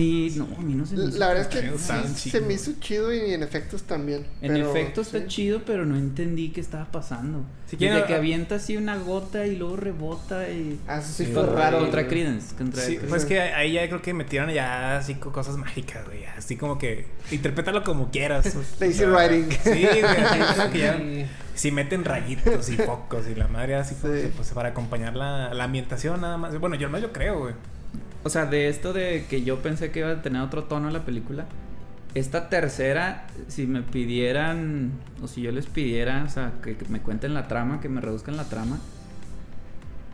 Sí, no, a mí no se me hizo La verdad es que sí, chido. se me hizo chido y en efectos también. En pero, efecto está sí. chido, pero no entendí qué estaba pasando. Si Desde que avienta así una gota y luego rebota y... Ah, eso sí fue raro. Contra. Credence. Contra Sí, pues que ahí ya creo que metieron ya así co- cosas mágicas, güey. Así como que interprétalo como quieras. Lazy writing. Sí, güey. que ya- Si meten rayitos y focos y la madre así como Sí. que, pues para acompañar la, la ambientación nada más. Bueno, yo no yo creo, güey. O sea, de esto de que yo pensé que iba a tener otro tono la película, esta tercera, si me pidieran, o si yo les pidiera, o sea, que, que me cuenten la trama, que me reduzcan la trama,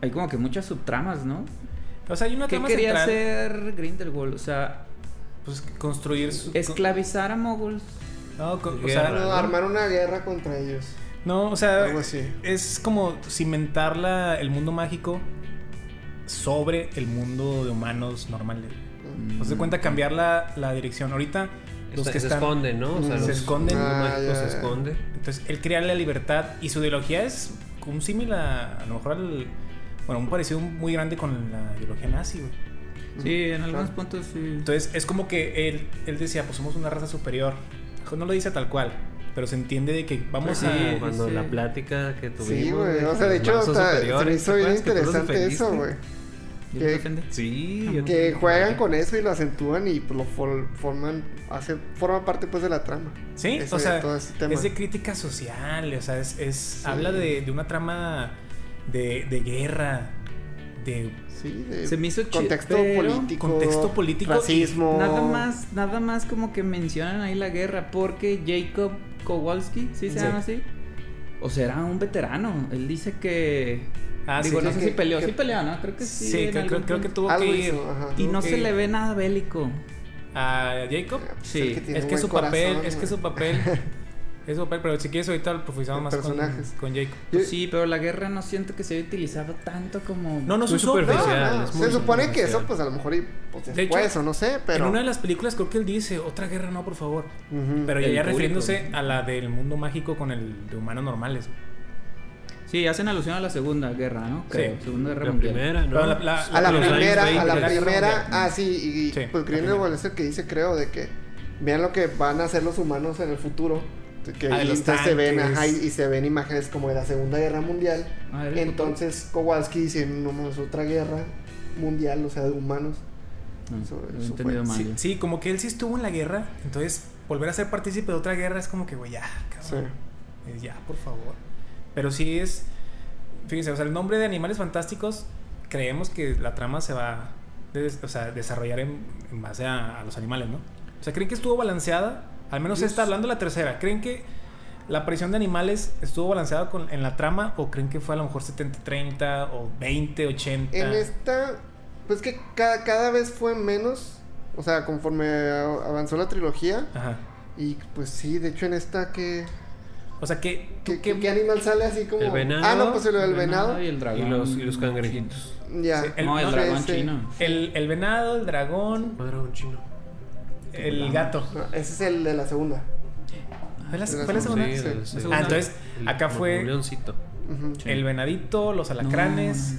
hay como que muchas subtramas, ¿no? O sea, hay una ¿Qué trama quería central, hacer Grindelwald? O sea, Pues construir su... esclavizar a moguls. No, co- o sea, armar una guerra contra ellos. no, o sea, Algo así. es como cimentar la- el mundo mágico sobre el mundo de humanos normales. Mm. Se cuenta cambiar la, la dirección. Ahorita los Está- que se están... esconden, ¿no? O sea, los- Se esconden. Ah, se esconde. Entonces, él crea la libertad y su ideología es un símil a, a lo mejor al... Bueno, un parecido muy grande con la ideología nazi, güey. Sí, en algunos Claro. puntos sí. Entonces, es como que él, él decía, pues somos una raza superior. No lo dice tal cual, pero se entiende de que vamos Pues a... sí, Como cuando sí. la plática que tuvimos. Sí, güey. O sea, de hecho, está- se me hizo ¿te bien interesante eso, güey. ¿Ya que-? Sí. Que juegan con eso y lo acentúan y lo for- forman, hace, forma parte pues de la trama. Sí, Ese- o sea, todo ese tema. es de crítica social, o sea, es, es- habla de, de una trama de, de guerra, de Sí, de Se me hizo contexto político. contexto político Racismo. Nada más, nada más como que mencionan ahí la guerra porque Jacob Kowalski, ¿sí se Sí. llama así? O sea, era un veterano. Él dice que Ah, digo, sí, no sé que- si peleó, que- sí peleó, ¿no? Creo que sí. Sí, creo, algún creo- creo que tuvo Algo que ir hizo, ajá. Y no que se le ve nada bélico. a Jacob. Sí, Es que su papel, es que su papel, es su papel, pero si quieres ahorita profundizamos De más con, personajes. con Jacob. Yo- Sí, pero la guerra no siento que se haya utilizado tanto como. No, no se Muy usó. superficial. No, no, es muy se supone que superficial. eso, pues a lo mejor, y, pues, De después, hecho, o no sé, pero. En una de las películas creo que él dice, otra guerra no, por favor. Pero ya, refiriéndose a la del mundo mágico con el de humanos normales. Sí, hacen alusión a la segunda guerra, ¿no? Creo. Sí. Segunda guerra La mundial. primera, ¿no? La- la- A la Los años primera, 20, a la la primera. Ah, sí, y Sí, pues la Grindelwald es el que dice, creo, de que vean lo que van a hacer los humanos en el futuro. Que Ah, los se ven, ajá, y, y se ven imágenes como de la Segunda Guerra Mundial. Ah, ¿era el Entonces Kowalski dice, no más otra guerra mundial, o sea, de humanos. No, Eso- he eso fue. mal. Sí, sí, como que él sí estuvo en la guerra, entonces volver a ser partícipe de otra guerra es como que, güey, ya, cabrón. Eh, Ya, por favor. Pero sí es. Fíjense, o sea, el nombre de Animales Fantásticos, creemos que la trama se va a des- o sea, desarrollar en, en base a, a los animales, ¿no? O sea, ¿creen que estuvo balanceada? Al menos Pues- está hablando de la tercera. ¿Creen que la aparición de animales estuvo balanceada con, en la trama? ¿O creen que fue a lo mejor 70-30 o 20-80? En esta, pues que cada, cada vez fue menos, o sea, conforme avanzó la trilogía. Ajá. Y pues sí, de hecho en esta que... O sea, que. ¿Qué, qué- qué animal sale así como...? El venado. Ah, no, pues lo del El venado. y el dragón. Y los, y los cangrejitos. Ya. Sí, el- no, el no, dragón ese- chino. El, el venado, el dragón, Un dragón chino. el gato. No, ese es el de la segunda. ¿Fue la, fue la segunda? Sí, Sí. el- La sí. segunda. Ah, entonces, El- acá fue un leoncito. Ujú. Sí. el venadito, los alacranes,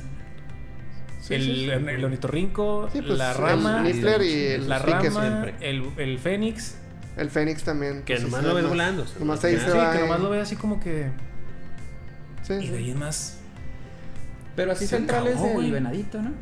Sí, el, sí, sí. el ornitorrinco, Sí, pues, la el rama, Niffler y el la rama, el, el fénix. El Fénix también. Que pues, nomás sí, lo ves volando. nomás ahí se Sí, va que nomás lo ve así como que... Sí, Y de ahí sí. es más... Pero así central es el venadito, ¿no?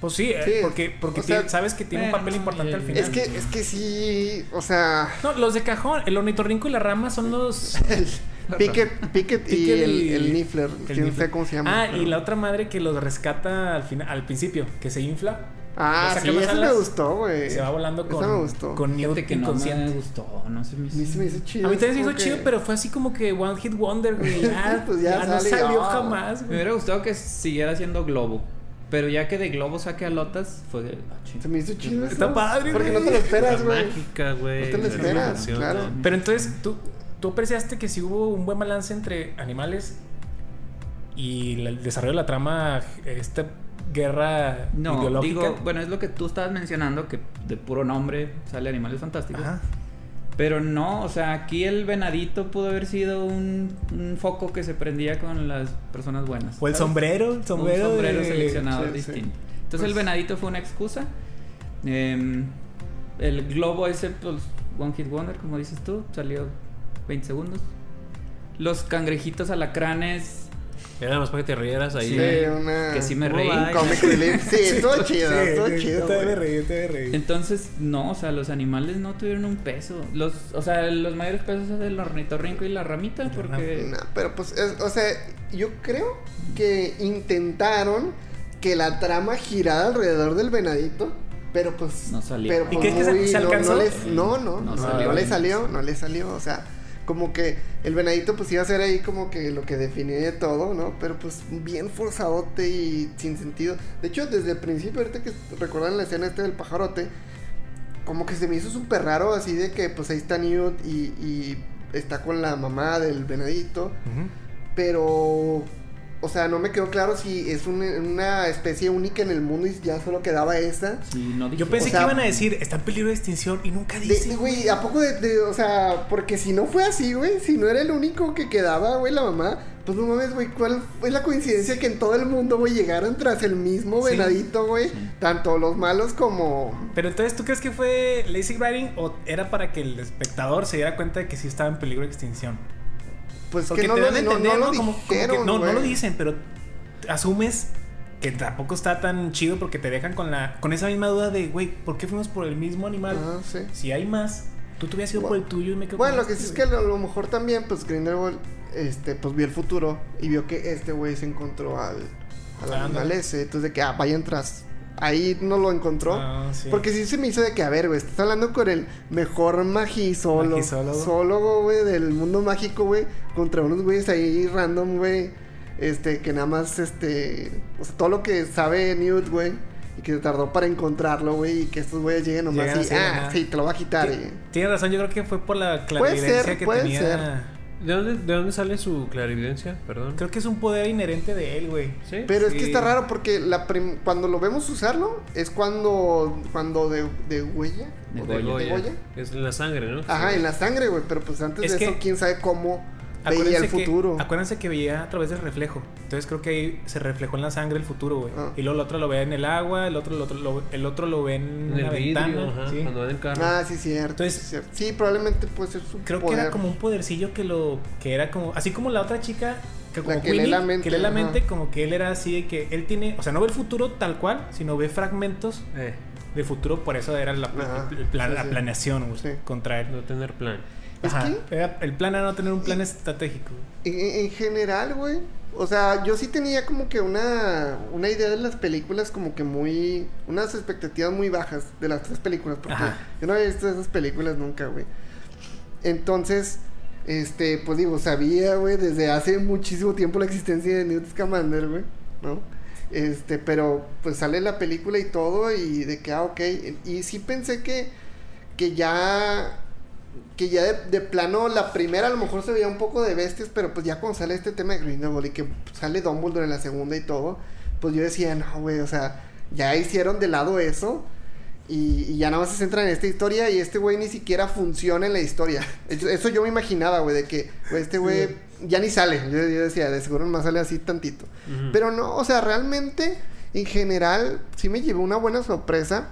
Pues sí, eh, Sí, porque, porque sea, sabes que tiene un papel importante al final. Es que, es que sí, o sea... No, los de cajón, el ornitorrinco y la rama son los... Pickett, Pickett y el, el Niffler. el no sé cómo se llama. Ah, y la otra madre que los rescata al final, al principio, que se infla. Ah, sí, ese me gustó, güey. Se va volando con, me gustó. con Newt Fíjate que no me gustó, no se me A hizo. mí se me hizo chido. A mí también se hizo que- chido, pero fue así como que One Hit Wonder, güey. Ya, Pues ya ya no salió. jamás, Me hubiera gustado que siguiera siendo globo. Pero ya que de globo saque a lotas, fue de. ah. Se me hizo chido. Está eso. padre, Porque no te lo esperas, güey. mágica, güey. No te lo esperas, claro. Pero entonces, ¿tú, tú apreciaste que sí hubo un buen balance entre animales y el desarrollo de la trama, esta guerra No, ideológica. digo, bueno, es lo que tú estabas mencionando, que de puro nombre sale Animales Fantásticos. Ajá. Pero no, o sea, aquí el venadito pudo haber sido un, un foco que se prendía con las personas buenas. O el ¿sabes? sombrero, el sombrero. un sombrero de- seleccionado sí, sí. distinto. Entonces el Pues- venadito fue una excusa. Em, el globo ese, pues, One Hit Wonder, como dices tú, salió 20 segundos. Los cangrejitos alacranes, Era nada más para que te rieras ahí. Sí, Sí. una... que sí me ¿Cómo reí. va? Comic relief. Sí, estuvo chido, Sí, estuvo sí, chido. Yo te reír, te reír. Entonces, no, o sea, los animales no tuvieron un peso. Los, o sea, los mayores pesos es el ornitorrinco y la ramita, porque... No, pero pues, es- o sea, yo creo que intentaron que la trama girara alrededor del venadito. Pero pues. No salió. Pero ¿Y pues crees que se- muy- se no- alcanzó? No, les- no, no, No no, salió. no le salió, no le salió. O sea, como que el venadito pues iba a ser ahí como que lo que definía todo, ¿no? Pero pues bien forzadote y sin sentido. De hecho, desde el principio, ahorita que recuerdan la escena este del pajarote, como que se me hizo súper raro así de que pues ahí está Newt y, y está con la mamá del venadito. Pero, o sea, no me quedó claro si es un- una especie única en el mundo y ya solo quedaba esa. Sí, no Yo pensé O sea, que iban a decir, está en peligro de extinción y nunca De- dice. de- güey, ¿a poco de, de- o sea, porque si no fue así, güey, si no era el único que quedaba, güey, la mamá, pues no mames, güey, ¿cuál fue la coincidencia que en todo el mundo, güey, llegaron tras el mismo Sí. venadito, güey? Tanto los malos como... Pero entonces, ¿tú crees que fue lazy writing o era para que el espectador se diera cuenta de que sí estaba en peligro de extinción? Pues Porque que no te dan a entender, no lo ¿no? Como que- lo dicen, pero asumes que tampoco está tan chido porque te dejan con la con esa misma duda de, güey, ¿por qué fuimos por el mismo animal? Ah, sí. Si hay más, tú te hubieras ido por el tuyo y me quedo Bueno, con lo que este, sí es que a lo mejor también, pues Grindelwald, este, pues vio el futuro y vio que este güey se encontró al, al Ah, animal ese. Entonces de que, ah, vayan tras. Ahí no lo encontró. Ah, sí. Porque sí se me hizo de que, a ver, güey, estás hablando con el mejor magisólogo. Magizólogo. Zoólogo, güey, del mundo mágico, güey. Contra unos güeyes ahí random, güey. Este, que nada más, este. O sea, todo lo que sabe Newt, güey. Y que tardó para encontrarlo, güey. Y que estos güeyes lleguen nomás Llegan y, ah, nada. sí, te lo va a quitar. Tienes razón, yo creo que fue por la Puede clarividencia ser, que puede tenía. ser. ¿De dónde, ¿De dónde sale su clarividencia? Perdón. Creo que es un poder inherente de él, güey. ¿Sí? Pero es que está raro porque la prim- cuando lo vemos usarlo es cuando cuando de, de huella De o De Goya. de Goya. Goya. Es en la sangre, ¿no? Ajá, en la sangre, güey, pero pues antes Es de que- eso quién sabe cómo veía Acuérdense el que- futuro. acuérdense que veía a través del reflejo. Entonces creo que ahí se reflejó en la sangre el futuro, güey. Ah. Y luego el otro lo ve en el agua, el otro, el otro, lo, el otro lo ve en, En el una vidrio, ventana. ajá, ¿sí? cuando van en carro. Ah, sí, cierto. Entonces- sí, cierto. Sí, probablemente puede ser su Creo que poder. era como un podercillo que lo que era como así como la otra chica que como que lee Queenie, la mente, que lee la ajá. mente, como que él era así de que él tiene, o sea, no ve el futuro tal cual, sino ve fragmentos Eh, del futuro, por eso era la, Ajá, el plan- sí, la planeación güey, Sí. contra él. no tener plan. Es que- Era- el plan era no tener un plan estratégico. En, en- en general, güey. O sea, yo sí tenía como que una, una idea de las películas como que muy... Unas expectativas muy bajas de las tres películas. Porque Ajá. yo no había visto esas películas nunca, güey. Entonces, este, pues digo, sabía, güey, desde hace muchísimo tiempo la existencia de Newt Scamander, güey, ¿no? Este, pero pues sale la película y todo y de que, ah, ok. Y sí pensé que, que ya que ya de, de plano la primera a lo mejor se veía un poco de bestias, pero pues ya cuando sale este tema de Grindelwald y que sale Dumbledore en la segunda y todo, pues yo decía, no, güey, o sea, ya hicieron de lado eso y, y ya nada más se centran en esta historia y este güey ni siquiera funciona en la historia. Eso, eso yo me imaginaba, güey, de que este güey ya ni sale. Yo, yo decía, de seguro más sale así tantito. Ujú. Pero no, o sea, realmente, en general, sí me llevé una buena sorpresa.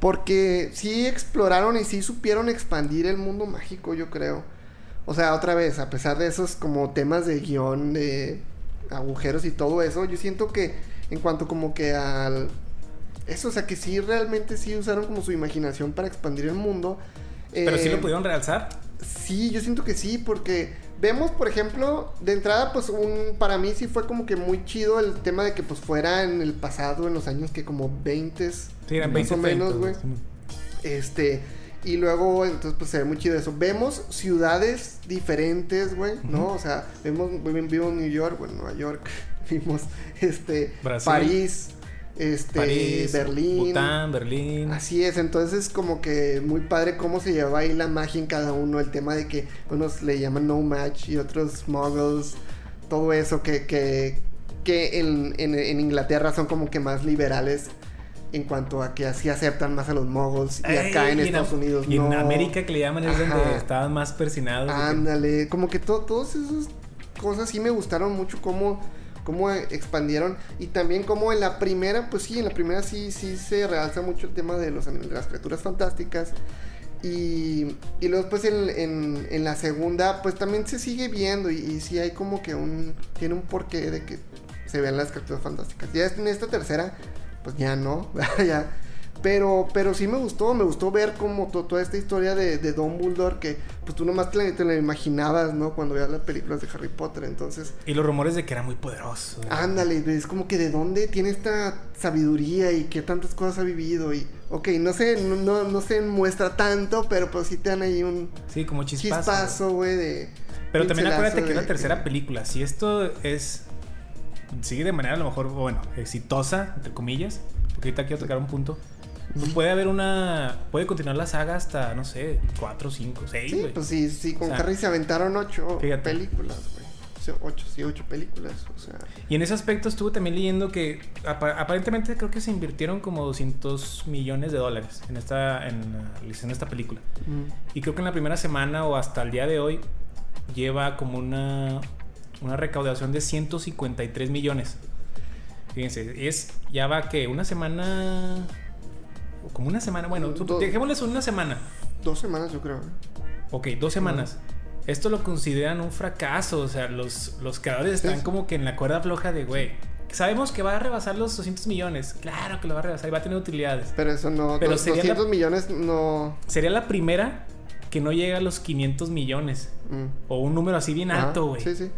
Porque sí exploraron y sí supieron expandir el mundo mágico, yo creo. O sea, otra vez, a pesar de esos como temas de guion, de agujeros y todo eso, yo siento que en cuanto como que al... Eso, o sea, que sí realmente sí usaron como su imaginación para expandir el mundo. Pero sí Eh, lo pudieron realzar. Sí, yo siento que sí, porque vemos, por ejemplo, de entrada, pues un, para mí sí fue como que muy chido el tema de que pues fuera en el pasado, en los años que como 20 Sí, eran más 20 o menos, güey. Este, y luego, entonces, pues se ve muy chido eso. Vemos ciudades diferentes, güey, ¿no? O sea, vemos, vimos New York, bueno, Nueva York, vimos, este, Brasil. París, este, París, Berlín. Bután, Berlín. Así es, entonces como que muy padre cómo se lleva ahí la magia en cada uno, el tema de que unos le llaman no match y otros muggles, todo eso que, que, que en, en- en Inglaterra son como que más liberales en cuanto a que así aceptan más a los muggles y acá Ey, en Estados Unidos y no. en América que le llaman es donde estaban más persinados. Ándale, como que to- todas esas cosas sí me gustaron mucho cómo, cómo expandieron y también como en la primera, pues sí, en la primera sí, sí se realza mucho el tema de, los, de las criaturas fantásticas y, y luego pues en, en- en la segunda pues también se sigue viendo y, y sí hay como que un, tiene un porqué de que se vean las criaturas fantásticas. Ya en esta tercera pues ya no, ya Pero, pero sí me gustó, me gustó ver como to- toda esta historia de, de Dumbledore que pues tú nomás te la, te la imaginabas, ¿no? Cuando veías las películas de Harry Potter, entonces... Y los rumores de que era muy poderoso. Ándale, es como que de dónde tiene esta sabiduría y qué tantas cosas ha vivido y... Ok, no se, no, no, no se muestra tanto, pero pues sí te dan ahí un Sí, como chispazo. chispazo, güey, de... Pero también acuérdate que es la tercera película. Si esto es. Sigue de manera a lo mejor, bueno, exitosa, entre comillas. Porque ahorita quiero tocar un punto. Puede haber una. Puede continuar la saga hasta, no sé, cuatro, cinco, seis, Sí, güey. pues sí, sí, con O sea, Harry se aventaron ocho fíjate. películas, güey. O sea, ocho, sí, ocho películas, o sea... Y en ese aspecto estuve también leyendo que apa- aparentemente creo que se invirtieron como 200 millones de dólares en esta en la realización de esta película. mm, Y creo que en la primera semana o hasta el día de hoy lleva como una, una recaudación de 153 millones. Fíjense, es ya va que una semana como una semana, bueno, Do- dejémosles una semana. Dos semanas, yo creo. Ok, dos semanas. Esto lo consideran un fracaso, o sea, los, los creadores están como que en la cuerda floja de, güey, sabemos que va a rebasar los 200 millones. Claro que lo va a rebasar y va a tener utilidades. Pero eso no... Pero dos- sería 200 la- millones no... Sería la primera que no llega a los 500 millones. mm. O un número así bien Ajá, alto, güey. Sí, sí.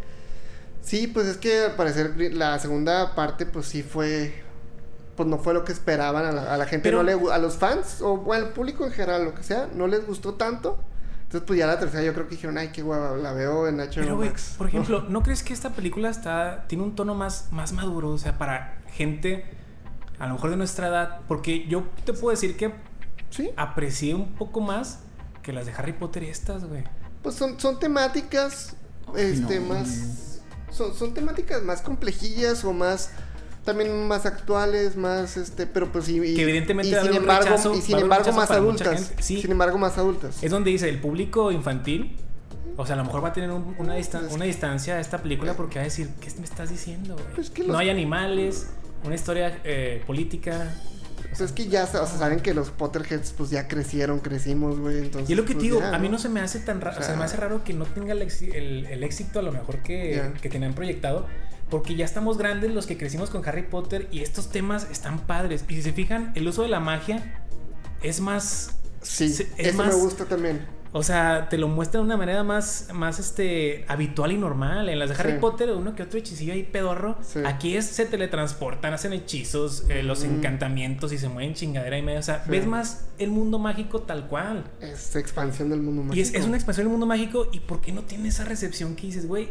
Sí, pues es que al parecer la segunda parte, pues sí fue. Pues no fue lo que esperaban. A la, a la gente Pero- no le A los fans o al público en general, lo que sea, no les gustó tanto. Entonces, pues ya la tercera, yo creo que dijeron, ay, qué guava, la veo en HBO Pero, güey, por ejemplo, ¿no crees que esta película está tiene un tono más, más maduro? O sea, para gente a lo mejor de nuestra edad. Porque yo te puedo decir que Sí, aprecié un poco más que las de Harry Potter estas, güey. pues son, son temáticas, este, no. más. Son, son temáticas más complejillas o más. También más actuales, más este, pero pues sí. y- Que evidentemente y sin embargo, rechazo- y sin embargo más adultas. sí. Sin embargo, más adultas. Es donde dice el público infantil. O sea, a lo mejor va a tener un- una, distan- una distancia a esta película porque va a decir, ¿qué me estás diciendo? Pues que No los- hay animales, una historia eh, política. Pues es que ya, o sea, saben que los Potterheads pues ya crecieron, crecimos, güey, entonces... Y es lo que te pues, digo, ya, a mí no se me hace tan raro, o O sea, sea, me hace raro que no tenga el, el- el éxito a lo mejor que, Ya. que tenían proyectado, porque ya estamos grandes los que crecimos con Harry Potter y estos temas están padres. Y si se fijan, el uso de la magia es más... Sí, es eso más- me gusta también. O sea, te lo muestra de una manera más, más este, habitual y normal. En las de Harry Sí. Potter, uno que otro hechicillo ahí pedorro. Sí. Aquí es, se teletransportan, hacen hechizos, eh, los Mm. encantamientos y se mueven chingadera y media. O sea, Sí. ves más el mundo mágico tal cual. Es expansión del mundo mágico. Y es, es una expansión del mundo mágico. ¿Y por qué no tiene esa recepción que dices, güey?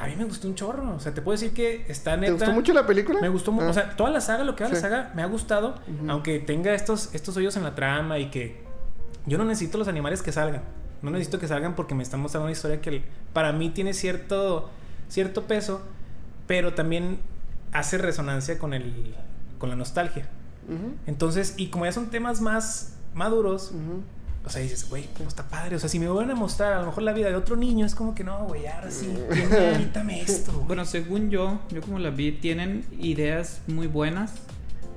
A mí me gustó un chorro. O sea, te puedo decir que está neta. ¿Te gustó mucho la película? Me gustó mucho. Ah. O sea, toda la saga, lo que va de la Sí. saga, me ha gustado. Aunque tenga estos, estos hoyos en la trama y que. Yo no necesito los animales que salgan. No necesito que salgan porque me están mostrando una historia que para mí tiene cierto, cierto peso, pero también hace resonancia con, el, con la nostalgia. Entonces, y como ya son temas más maduros, ujú. O sea, dices, güey, pues está padre. O sea, si me van a mostrar a lo mejor la vida de otro niño, es como que no, güey, ahora sí, quítame esto. güey". Bueno, según yo, yo como la vi, tienen ideas muy buenas.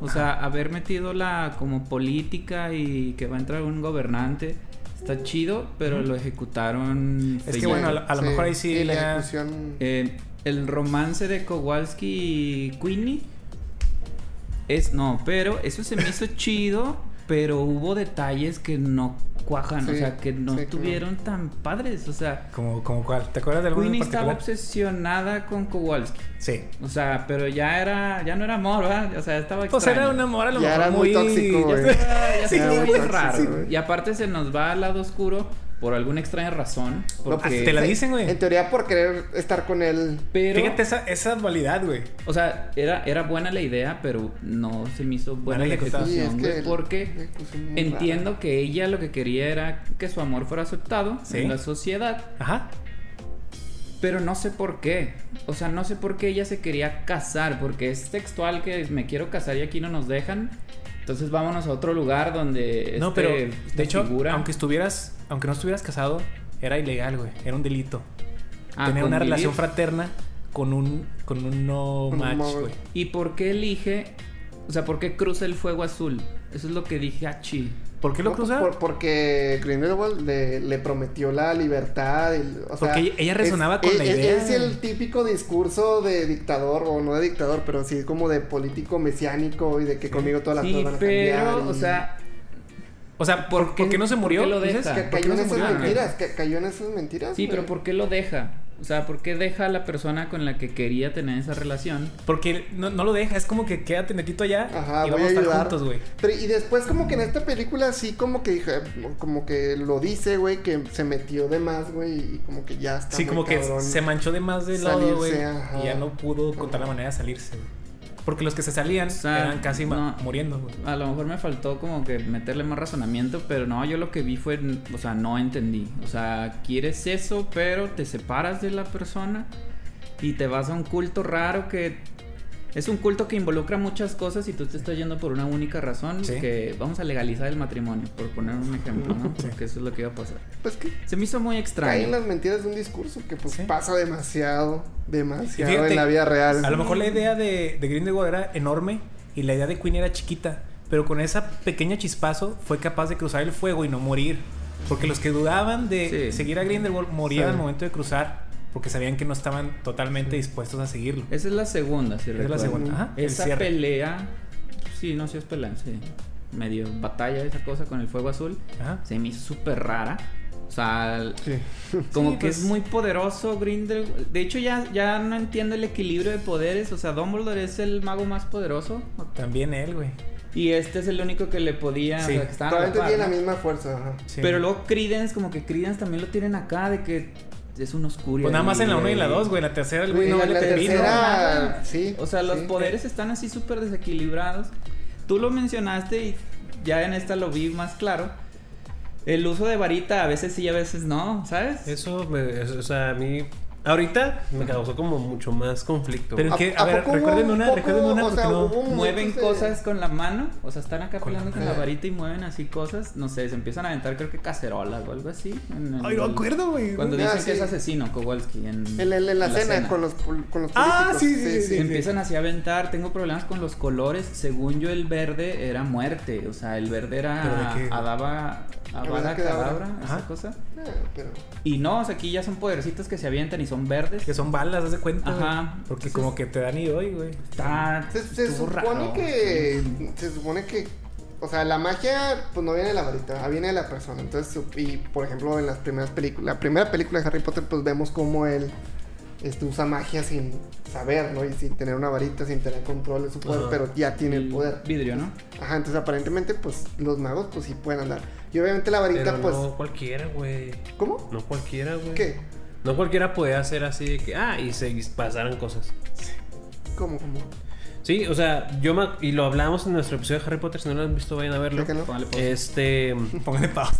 O sea, haber metido la como política y que va a entrar un gobernante está chido, pero lo ejecutaron. Es que bueno, a lo- a lo mejor ahí sí la ya- ejecución... Eh, el romance de Kowalski y Queenie es no, pero eso se me hizo chido, pero hubo detalles que no cuajan, o sea, que no sí, claro. estuvieron tan padres, o sea, Como, como cuál, ¿te acuerdas de alguno en Queenie estaba obsesionada con Kowalski. Sí. O sea, pero ya era, ya no era amor, ¿verdad? O sea, estaba Pues extraño. era un amor a lo Ya mejor era muy tóxico, ya Ah, ya Sí, estaba muy muy tóxico, raro. güey. Y aparte se nos va al lado oscuro por alguna extraña razón. No, Porque, te la dicen, güey. En teoría por querer estar con él... pero, Fíjate esa, esa dualidad, güey. o sea, era, era buena la idea, pero no se me hizo buena la ejecutada. Sí, es ejecución, que güey, el- porque entiendo rara. que ella lo que quería era que su amor fuera aceptado Sí. en la sociedad, Ajá. pero no sé por qué. O sea, no sé por qué ella se quería casar, porque es textual que me quiero casar y aquí no nos dejan. Entonces vámonos a otro lugar donde No, este- pero esta de hecho, figura- aunque estuvieras, aunque no estuvieras casado, era ilegal, güey. Era un delito. Ah, Tener una relación fraterna con un, con un no Con match, güey. ¿Y por qué elige? O sea, ¿por qué cruza el fuego azul? Eso es lo que dije, ah, chi. ¿Por qué lo No, cruza? por- porque Grindelwald le, le prometió la libertad. el- o sea, Porque ella- ella resonaba con es, la idea. Es el típico discurso de dictador, o no de dictador, pero sí como de político mesiánico y de que conmigo todas las Sí, cosas van a pero, cambiar. o y- sea, O sea, ¿por, ¿por por qué- no se por murió? qué lo deja? que ¿Por cayó no en esas mentiras, que cayó en esas mentiras. sí, pero. ¿por qué lo deja? O sea, ¿por qué deja a la persona con la que quería tener esa relación? Porque no, no lo deja, es como que quédate netito allá Ajá, y vamos a a estar ayudar. juntos, güey. Pero, y después como que en esta película sí como que dije, como que lo dice, güey, que se metió de más, güey, y como que ya está Sí, muy como que se manchó de más de lado, güey. Y ya no pudo encontrar la manera de salirse, güey. Porque los que se salían O sea, eran casi no. muriendo, güey. A lo mejor me faltó como que meterle más razonamiento, pero no, yo lo que vi fue, o sea, no entendí. O sea, quieres eso, pero te separas de la persona y te vas a un culto raro que es un culto que involucra muchas cosas y tú te estás yendo por una única razón, Sí. que vamos a legalizar el matrimonio, por poner un ejemplo, ¿no? Porque eso es lo que iba a pasar. Pues que Se me hizo muy caen extraño. las mentiras de un discurso que pues Sí. pasa demasiado, demasiado fíjate, en la vida real. A lo mejor la idea de, de Grindelwald era enorme y la idea de Queen era chiquita. Pero con esa pequeña chispazo fue capaz de cruzar el fuego y no morir. Porque los que dudaban de Sí. seguir a Grindelwald morían Sí. al momento de cruzar. Porque sabían que no estaban totalmente dispuestos a seguirlo. Esa es la segunda, si Esa es la recuerdo. segunda. Ajá, Esa pelea, sí, no, sí es pelea, sí. Medio batalla esa cosa con el fuego azul. Ajá. Se me hizo súper rara. O sea, Sí. como Sí, que pues- es muy poderoso Grindelwald. De hecho, ya, ya no entiendo el equilibrio de poderes. O sea, Dumbledore es el mago más poderoso. También él, güey. Y este es el único que le podía... Sí. O sea, que la tiene la misma fuerza, ajá. Sí. Pero luego Credence, como que Credence también lo tienen acá de que es un oscuro. Pues nada más en la 1 y en la 2, güey. La tercera el güey no vale pepino. sí. O sea, los sí. poderes están así súper desequilibrados. Tú lo mencionaste y ya en esta lo vi más claro. El uso de varita a veces sí, a veces no, ¿sabes? Eso, me- o sea, a mí. Ahorita me causó como mucho más conflicto. Pero es que, a, ver, recuerden un una, poco- recuerden una o porque sea, no. Mueven de- cosas con la mano, o sea, están acá Con la- peleando con la varita y mueven así cosas, no sé, se empiezan a aventar creo que cacerolas o algo así. en el- Ay, no me acuerdo, güey. Cuando Ah, dicen sí. que es asesino, Kowalski, en, En, la- en la cena, con los, con los políticos. Ah, sí, sí, sí, empiezan así a aventar, tengo problemas con los colores, según yo el verde era muerte, o sea, el verde ¿Pero era de qué? Adaba, Kedavra. Kedavra, esa cosa. Ah, pero... Y no, o sea, aquí ya son podercitos que se avientan y son verdes. Que son balas, haz de cuenta. güey. Ajá. Porque Entonces- como que te dan y doy, güey. Está, Se, supone raro. que. Se supone que. O sea, la magia, pues no viene de la varita, ah, viene de la persona. Entonces, y por ejemplo, en las primeras películas, la primera película de Harry Potter, pues vemos cómo él este, usa magia sin saber, ¿no? Y sin tener una varita, sin tener control de su poder, pero ya tiene el poder. Vidrio, ¿no? Ajá, entonces aparentemente, pues los magos, pues sí pueden andar. Y obviamente la varita, Pero pues. no cualquiera, güey. ¿Cómo? No cualquiera, güey. ¿Qué? No cualquiera puede hacer así de que, ah, y se pasaran cosas. ¿Cómo? ¿Cómo? Sí, o sea, yo me, y lo hablamos en nuestro episodio de Harry Potter, si no lo han visto, vayan a verlo. ¿Por qué no? Póngale pausa. Este, Póngale pausa.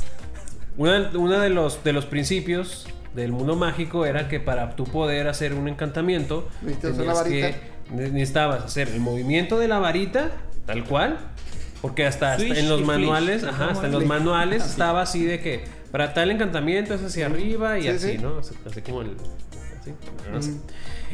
una, una de los de los principios del mundo mágico era que para tú poder hacer un encantamiento la tenías varita. que ne- necesitabas hacer el movimiento de la varita tal cual, porque hasta, en los manuales, ajá, hasta en los manuales estaba así de que para tal encantamiento es hacia arriba y Sí, así, sí. ¿no? Así, así como el así. Mm.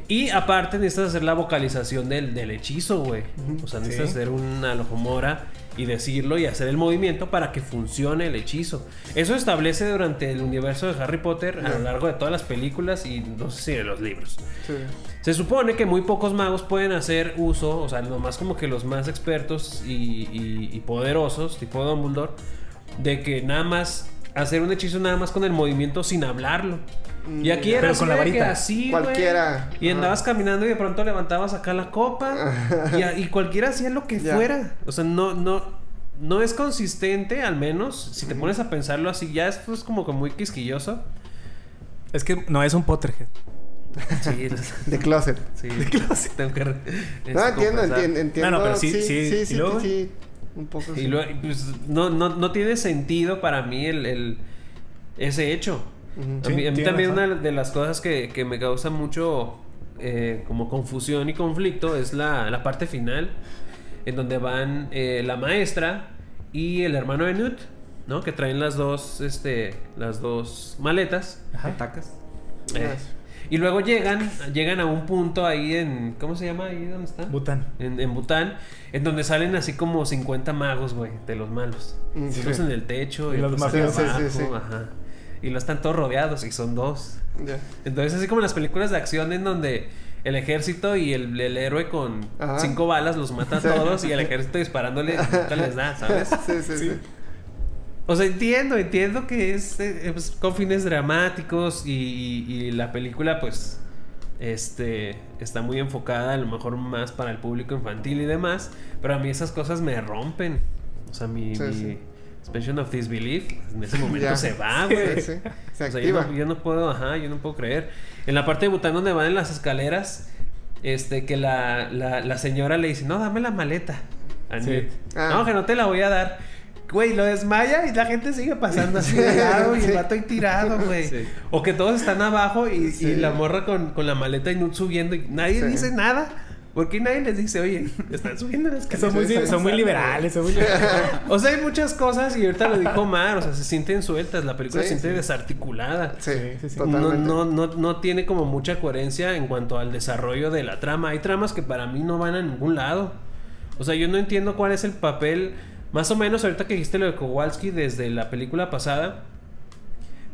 Y aparte necesitas hacer la vocalización del, del hechizo, güey. O sea, necesitas Sí. hacer una alojomora y decirlo y hacer el movimiento para que funcione el hechizo. Eso establece durante el universo de Harry Potter a lo largo de todas las películas y no sé si de los libros. Sí. Se supone que muy pocos magos pueden hacer uso, o sea, nomás como que los más expertos y, y- y poderosos, tipo Dumbledore, de que nada más hacer un hechizo nada más con el movimiento sin hablarlo. Y aquí era con la de que varita. así. Cualquiera. Y andabas caminando y de pronto levantabas acá la copa y, a- y cualquiera hacía lo que Ya. fuera. O sea, no, no, no es consistente, al menos, si te pones a pensarlo así, ya esto es como que muy quisquilloso. Es que no es un Potterhead. Sí, De closet. sí. Tengo que re- este, No, entiendo, entiendo, entiendo. No, no, pero sí, sí, sí, sí, luego- sí, un poco Y sí. luego, pues, no, no, no tiene sentido para mí el, el- ese hecho. A Sí, mí, a mí tiene también razón. una de las cosas que, que me causa mucho eh, como confusión y conflicto es la, la parte final, en donde van eh, la maestra y el hermano de Newt, ¿no? Que traen las dos, este, las dos maletas. Ajá. ¿Atacas? Eh, Y luego llegan, llegan a un punto ahí en. ¿Cómo se llama ahí? ¿Dónde está? Bután. En, en Bután, en donde salen así como 50 magos, güey, de los malos. Mm, Unos sí. en el techo Y y, los otros abajo, Sí, sí, sí. Ajá. Y los están todos rodeados y son dos. Ya. Entonces, así como en las películas de acción en donde el ejército y el, el héroe con Ajá. cinco balas los mata a Sí. todos y el ejército disparándole nunca les da, ¿sabes? Sí, sí, sí. O sea, entiendo, entiendo que es eh, pues, con fines dramáticos y, y- y la película, pues, este, está muy enfocada a lo mejor más para el público infantil y demás, pero a mí esas cosas me rompen. O sea, mi, Sí, mi sí. Suspension of disbelief en ese momento Ya. se va, güey. sí. Se O sea, yo no, yo no puedo, ajá, yo no puedo creer. En la parte de Bután donde van en las escaleras, este, que la, la, la señora le dice, no, dame la maleta. a Sí. Newt". Ah. No, que no te la voy a dar. Güey, lo desmaya y la gente sigue pasando así de lado y el vato ahí tirado, güey. Sí. O que todos están abajo y, Sí. y la morra con, con la maleta y Nut subiendo y nadie Sí. dice nada. ¿Por qué nadie les dice, oye, están subiendo las Que son muy, son muy liberales, son muy liberales. O sea, hay muchas cosas y ahorita lo dijo Mar, o sea, se sienten sueltas, la película Sí, se siente sí. desarticulada. Sí, Sí, sí. No, totalmente. no, no, no tiene como mucha coherencia en cuanto al desarrollo de la trama. Hay tramas que para mí no van a ningún lado. O sea, yo no entiendo cuál es el papel, más o menos ahorita que dijiste lo de Kowalski desde la película pasada.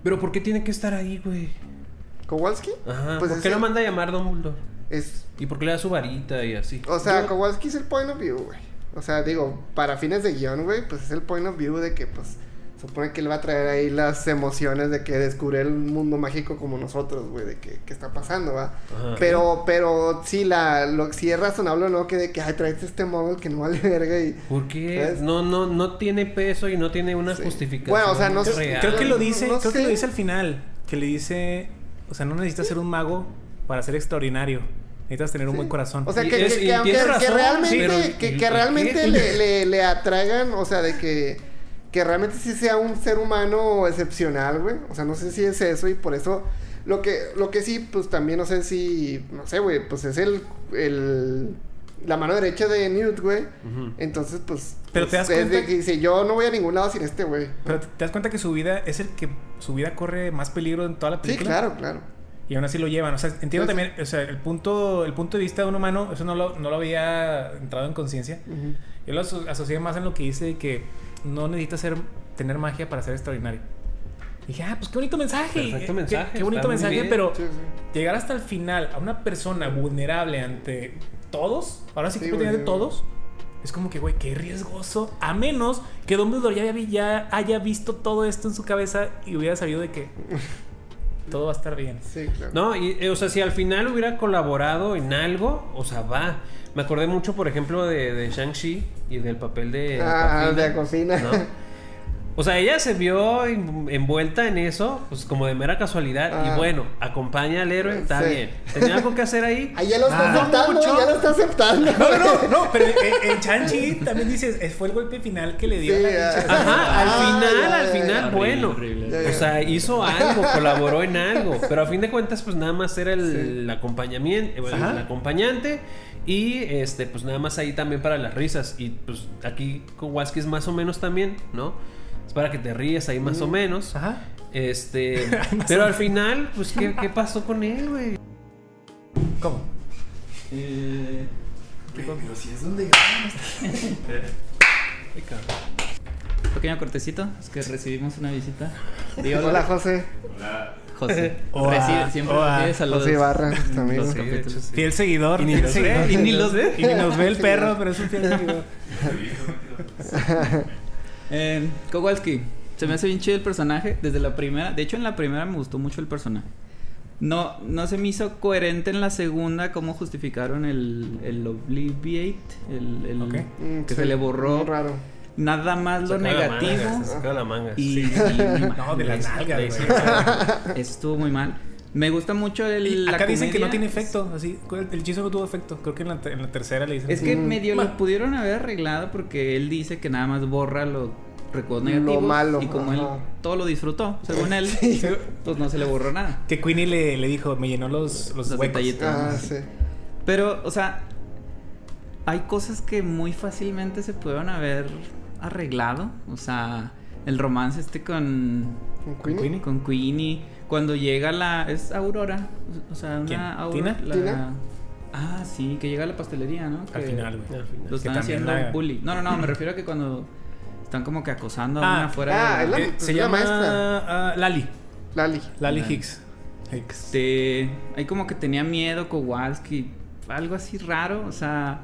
Pero ¿por qué tiene que estar ahí, güey? ¿Kowalski? Ajá. Pues ¿Por qué lo el- manda a llamar Dumbledore? Es, ¿Y por qué le da su varita y así? o sea, Yo- Kowalski es el point of view, güey. O sea, digo, para fines de guion, güey, pues es el point of view de que, pues, supone que él va a traer ahí las emociones de que descubre el mundo mágico como nosotros, güey, de que, que está pasando, ¿va? Ajá. Pero, pero sí, la, lo, sí es razonable, ¿no? Que de que, ay, traes este móvil que no vale verga y... ¿Por qué? ¿Sabes? No, no, no tiene peso y no tiene una Sí. justificación. Bueno, o sea, no sé- real. Creo que lo No dice, creo sé. que lo dice al final. Que le dice, o sea, no necesitas ser un mago para ser extraordinario. Necesitas tener un Sí. buen corazón. O sea, que, que- aunque realmente, pero- que, ¿y- que y realmente le, le, le atraigan, o sea, de que, que realmente sí sea un ser humano excepcional, güey. O sea, no sé si es eso y por eso lo que, lo que sí, pues también no sé si, no sé, güey, pues es el, el, la mano derecha de Newt, güey. Entonces, pues, Pero pues, te das es de cuenta- que dice, yo no voy a ningún lado sin este, güey. Pero te das cuenta que su vida es el que su vida corre más peligro en toda la Sí, película. claro, claro. Y aún así lo llevan. O sea, entiendo también, o sea, el punto, el punto de vista de un humano, eso no lo, no lo había entrado en conciencia. Yo lo aso- asocié más en lo que dice de que no necesitas ser, tener magia para ser extraordinario. Y dije, ah, pues qué bonito mensaje. Perfecto mensaje, Qué, qué bonito mensaje, bien. pero Sí, sí. llegar hasta el final a una persona vulnerable ante todos, ahora sí que Sí, sí, de güey. todos, es como que, güey, qué riesgoso. A menos que Dumbledore ya, ya haya visto todo esto en su cabeza y hubiera sabido de que todo va a estar bien. Sí, claro. No, y, eh, o sea, si al final hubiera colaborado en algo, o sea, va. Me acordé mucho, por ejemplo, de, de Shang-Chi y del papel de. Ah, de Aquafina. ¿no? O sea, ella se vio en- envuelta en eso, pues como de mera casualidad. Ah. Y bueno, acompaña al héroe, está Sí. bien. ¿Tenía algo que hacer ahí? Ahí ya lo está Ah, aceptando, mucho. ya lo está aceptando. No, no, no, pero en, en Chanchi también dices, es- fue el golpe final que le dio. Sí, a la ah. Ajá, al Ah, final, ya, al final, bueno. horrible. Ya, ya. O sea, hizo algo, colaboró en algo. Pero a fin de cuentas, pues nada más era el, el acompañamiento, el acompañante. Y este, pues nada más ahí también para las risas. Y pues aquí Kowalski es más o menos también, ¿no? Para que te ríes ahí más o menos. Ajá. Este. Pero al final, pues, ¿qué, qué pasó con él, güey? ¿Cómo? Eh, Pero si es donde pequeño cortecito, es que recibimos una visita. Hola, Hola, José. José. Hola. Recibe, siempre Hola. recibe saludos. José amigo. Los Sí, hecho, sí. Fiel seguidor. Y ni los ve, y ni los ve. Y ni nos ve el perro, pero es un fiel seguidor. Eh, Kowalski, se me hace bien chido el personaje desde la primera. De hecho, en la primera me gustó mucho el personaje. No, no se me hizo coherente en la segunda cómo justificaron el, el Obliviate, el, el- Ok. Mm, que sí, se le borró muy raro. nada más lo Sacaba la negativo. manga, se la manga. y, Sí. y- No, de güey. Eso estuvo muy mal. Me gusta mucho el. Y la acá dicen que no tiene efecto, así, el hechizo no tuvo efecto. Creo que en la, en la tercera le dicen. Es que Mm. medio lo pudieron haber arreglado porque él dice que nada más borra los recuerdos Lo negativos. malo, Y como él todo lo disfrutó, según él, pues no se le borró nada. Que Queenie le, le dijo, me llenó los, los, Los huecos. Ah, sí. Pero, o sea, hay cosas que muy fácilmente se pudieron haber arreglado. O sea, el romance este con ¿Con. Queenie? con Queenie cuando llega la es Aurora, o sea, una ¿Quién? Aurora, ¿Tina? la- ¿Tina? Ah, sí, que llega a la pastelería, ¿no? Al Que final, güey. Al final. Lo Que están haciendo la- bully. No, no, no, me refiero a que cuando están como que acosando a Ah, una afuera ah, de es la- Eh, se la llama maestra. ah, Lali. Lali. Lali Lali. Hicks. Hicks. Este, ahí como que tenía miedo Kowalski, algo así raro, o sea,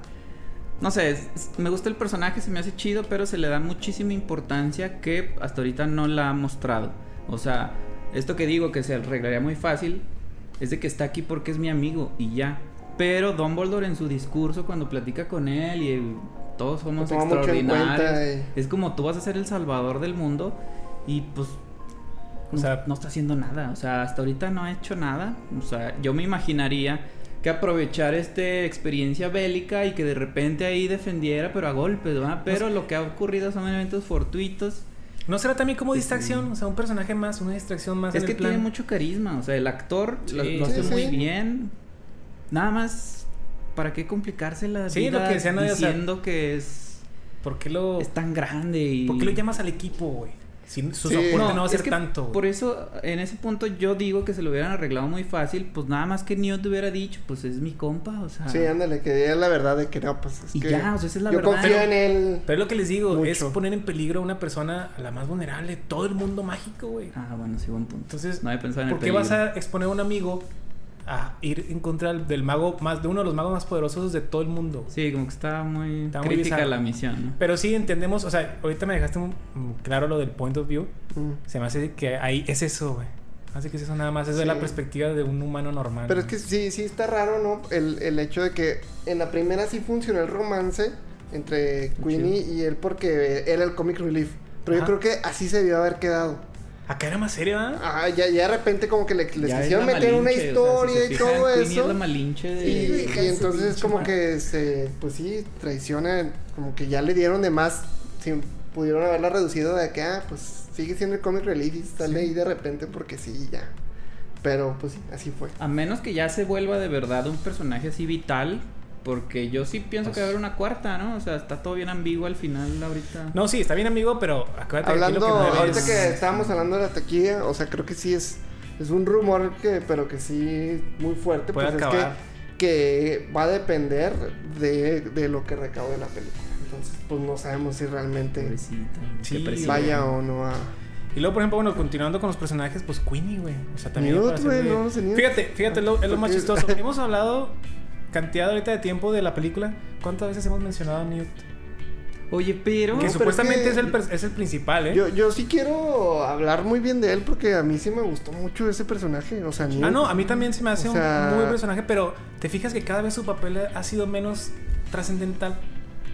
no sé, es- es- me gusta el personaje, se me hace chido, pero se le da muchísima importancia que hasta ahorita no la ha mostrado. O sea, esto que digo que se arreglaría muy fácil es de que está aquí porque es mi amigo y ya. Pero Dumbledore en su discurso cuando platica con él y el- todos somos extraordinarios, cuenta, eh. es como tú vas a ser el salvador del mundo y pues O no, sea- no está haciendo nada. O sea, hasta ahorita no ha hecho nada. O sea, yo me imaginaría que aprovechar esta experiencia bélica y que de repente ahí defendiera, pero a golpes, ¿verdad? Pero lo que ha ocurrido son eventos fortuitos. ¿No será también como distracción? O sea, un personaje más, una distracción más Es en que el plan. tiene mucho carisma. O sea, el actor lo, Sí, lo sí, hace sí. muy bien. Nada más, ¿para qué complicarse la Sí, vida lo que decía, ¿no? O sea, diciendo que es, ¿Por qué lo, es tan grande y... ¿por qué lo llamas al equipo, güey? Si su Sí. soporte no, va a es ser que tanto. güey. Por eso, en ese punto, yo digo que se lo hubieran arreglado muy fácil. Pues nada más que Newt hubiera dicho, pues es mi compa, o sea. Sí, ándale, que es la verdad de que no, pues es Y que ya, o sea, esa es la yo verdad. confío en él. Pero es lo que les digo, Mucho. es poner en peligro a una persona a la más vulnerable, todo el mundo mágico, güey. Ah, bueno, sí, buen punto. Entonces, no había pensado en el ¿por qué peligro. vas a exponer a un amigo a ir en contra del- mago más, de uno de los magos más poderosos de todo el mundo? Sí, como que está muy Está muy crítica bizarro. la misión, ¿no? Pero sí entendemos, o sea, ahorita me dejaste un- claro lo del point of view. Mm. Se me hace que ahí es eso, güey. Así que es eso nada más, es de Sí. la perspectiva de un humano normal. Pero es ¿no? que sí, sí está raro, ¿no? El, el hecho de que en la primera sí funcionó el romance entre Queenie y él porque era el comic relief. Pero yo Ajá. creo que así se debió haber quedado. Acá era más serio, ¿ah? Ah, ya, ya de repente como que le, les Ya es quisieron meter una Malinche, o sea, historia si y todo eso. es la malinche de... Y, y entonces como que se, pues sí, traiciona, como que ya le dieron de más, si pudieron haberla reducido de que, ah, pues sigue siendo el comic relief y sale ahí de repente porque sí, ya. Pero pues sí, así fue. A menos que ya se vuelva de verdad un personaje así vital. Porque yo sí pienso que va a haber una cuarta, ¿no? O sea, está todo bien ambiguo al final ahorita. No, sí, está bien amigo, pero acuérdate Hablando, lo que mueve ahorita es- que estábamos hablando de la taquilla, o sea, creo que sí es, es un rumor que, pero que sí muy fuerte, Puede pues acabar. es que, que va a depender de, de lo que recaude la película. Entonces, pues no sabemos si realmente. Sí, vaya o no a... Y luego, por ejemplo, bueno, continuando con los personajes, pues Queenie, güey. O sea, también. No. Fíjate, fíjate, es lo, es lo más chistoso. Hemos hablado cantidad ahorita de tiempo de la película. ¿Cuántas veces hemos mencionado a Newt? Oye, pero... que supuestamente es es, que- el, es el principal, ¿eh? Yo, yo sí quiero hablar muy bien de él porque a mí sí me gustó mucho ese personaje, o sea, Newt. Ah, no, a mí también se me hace O un muy buen personaje, pero te fijas que cada vez su papel ha sido menos trascendental.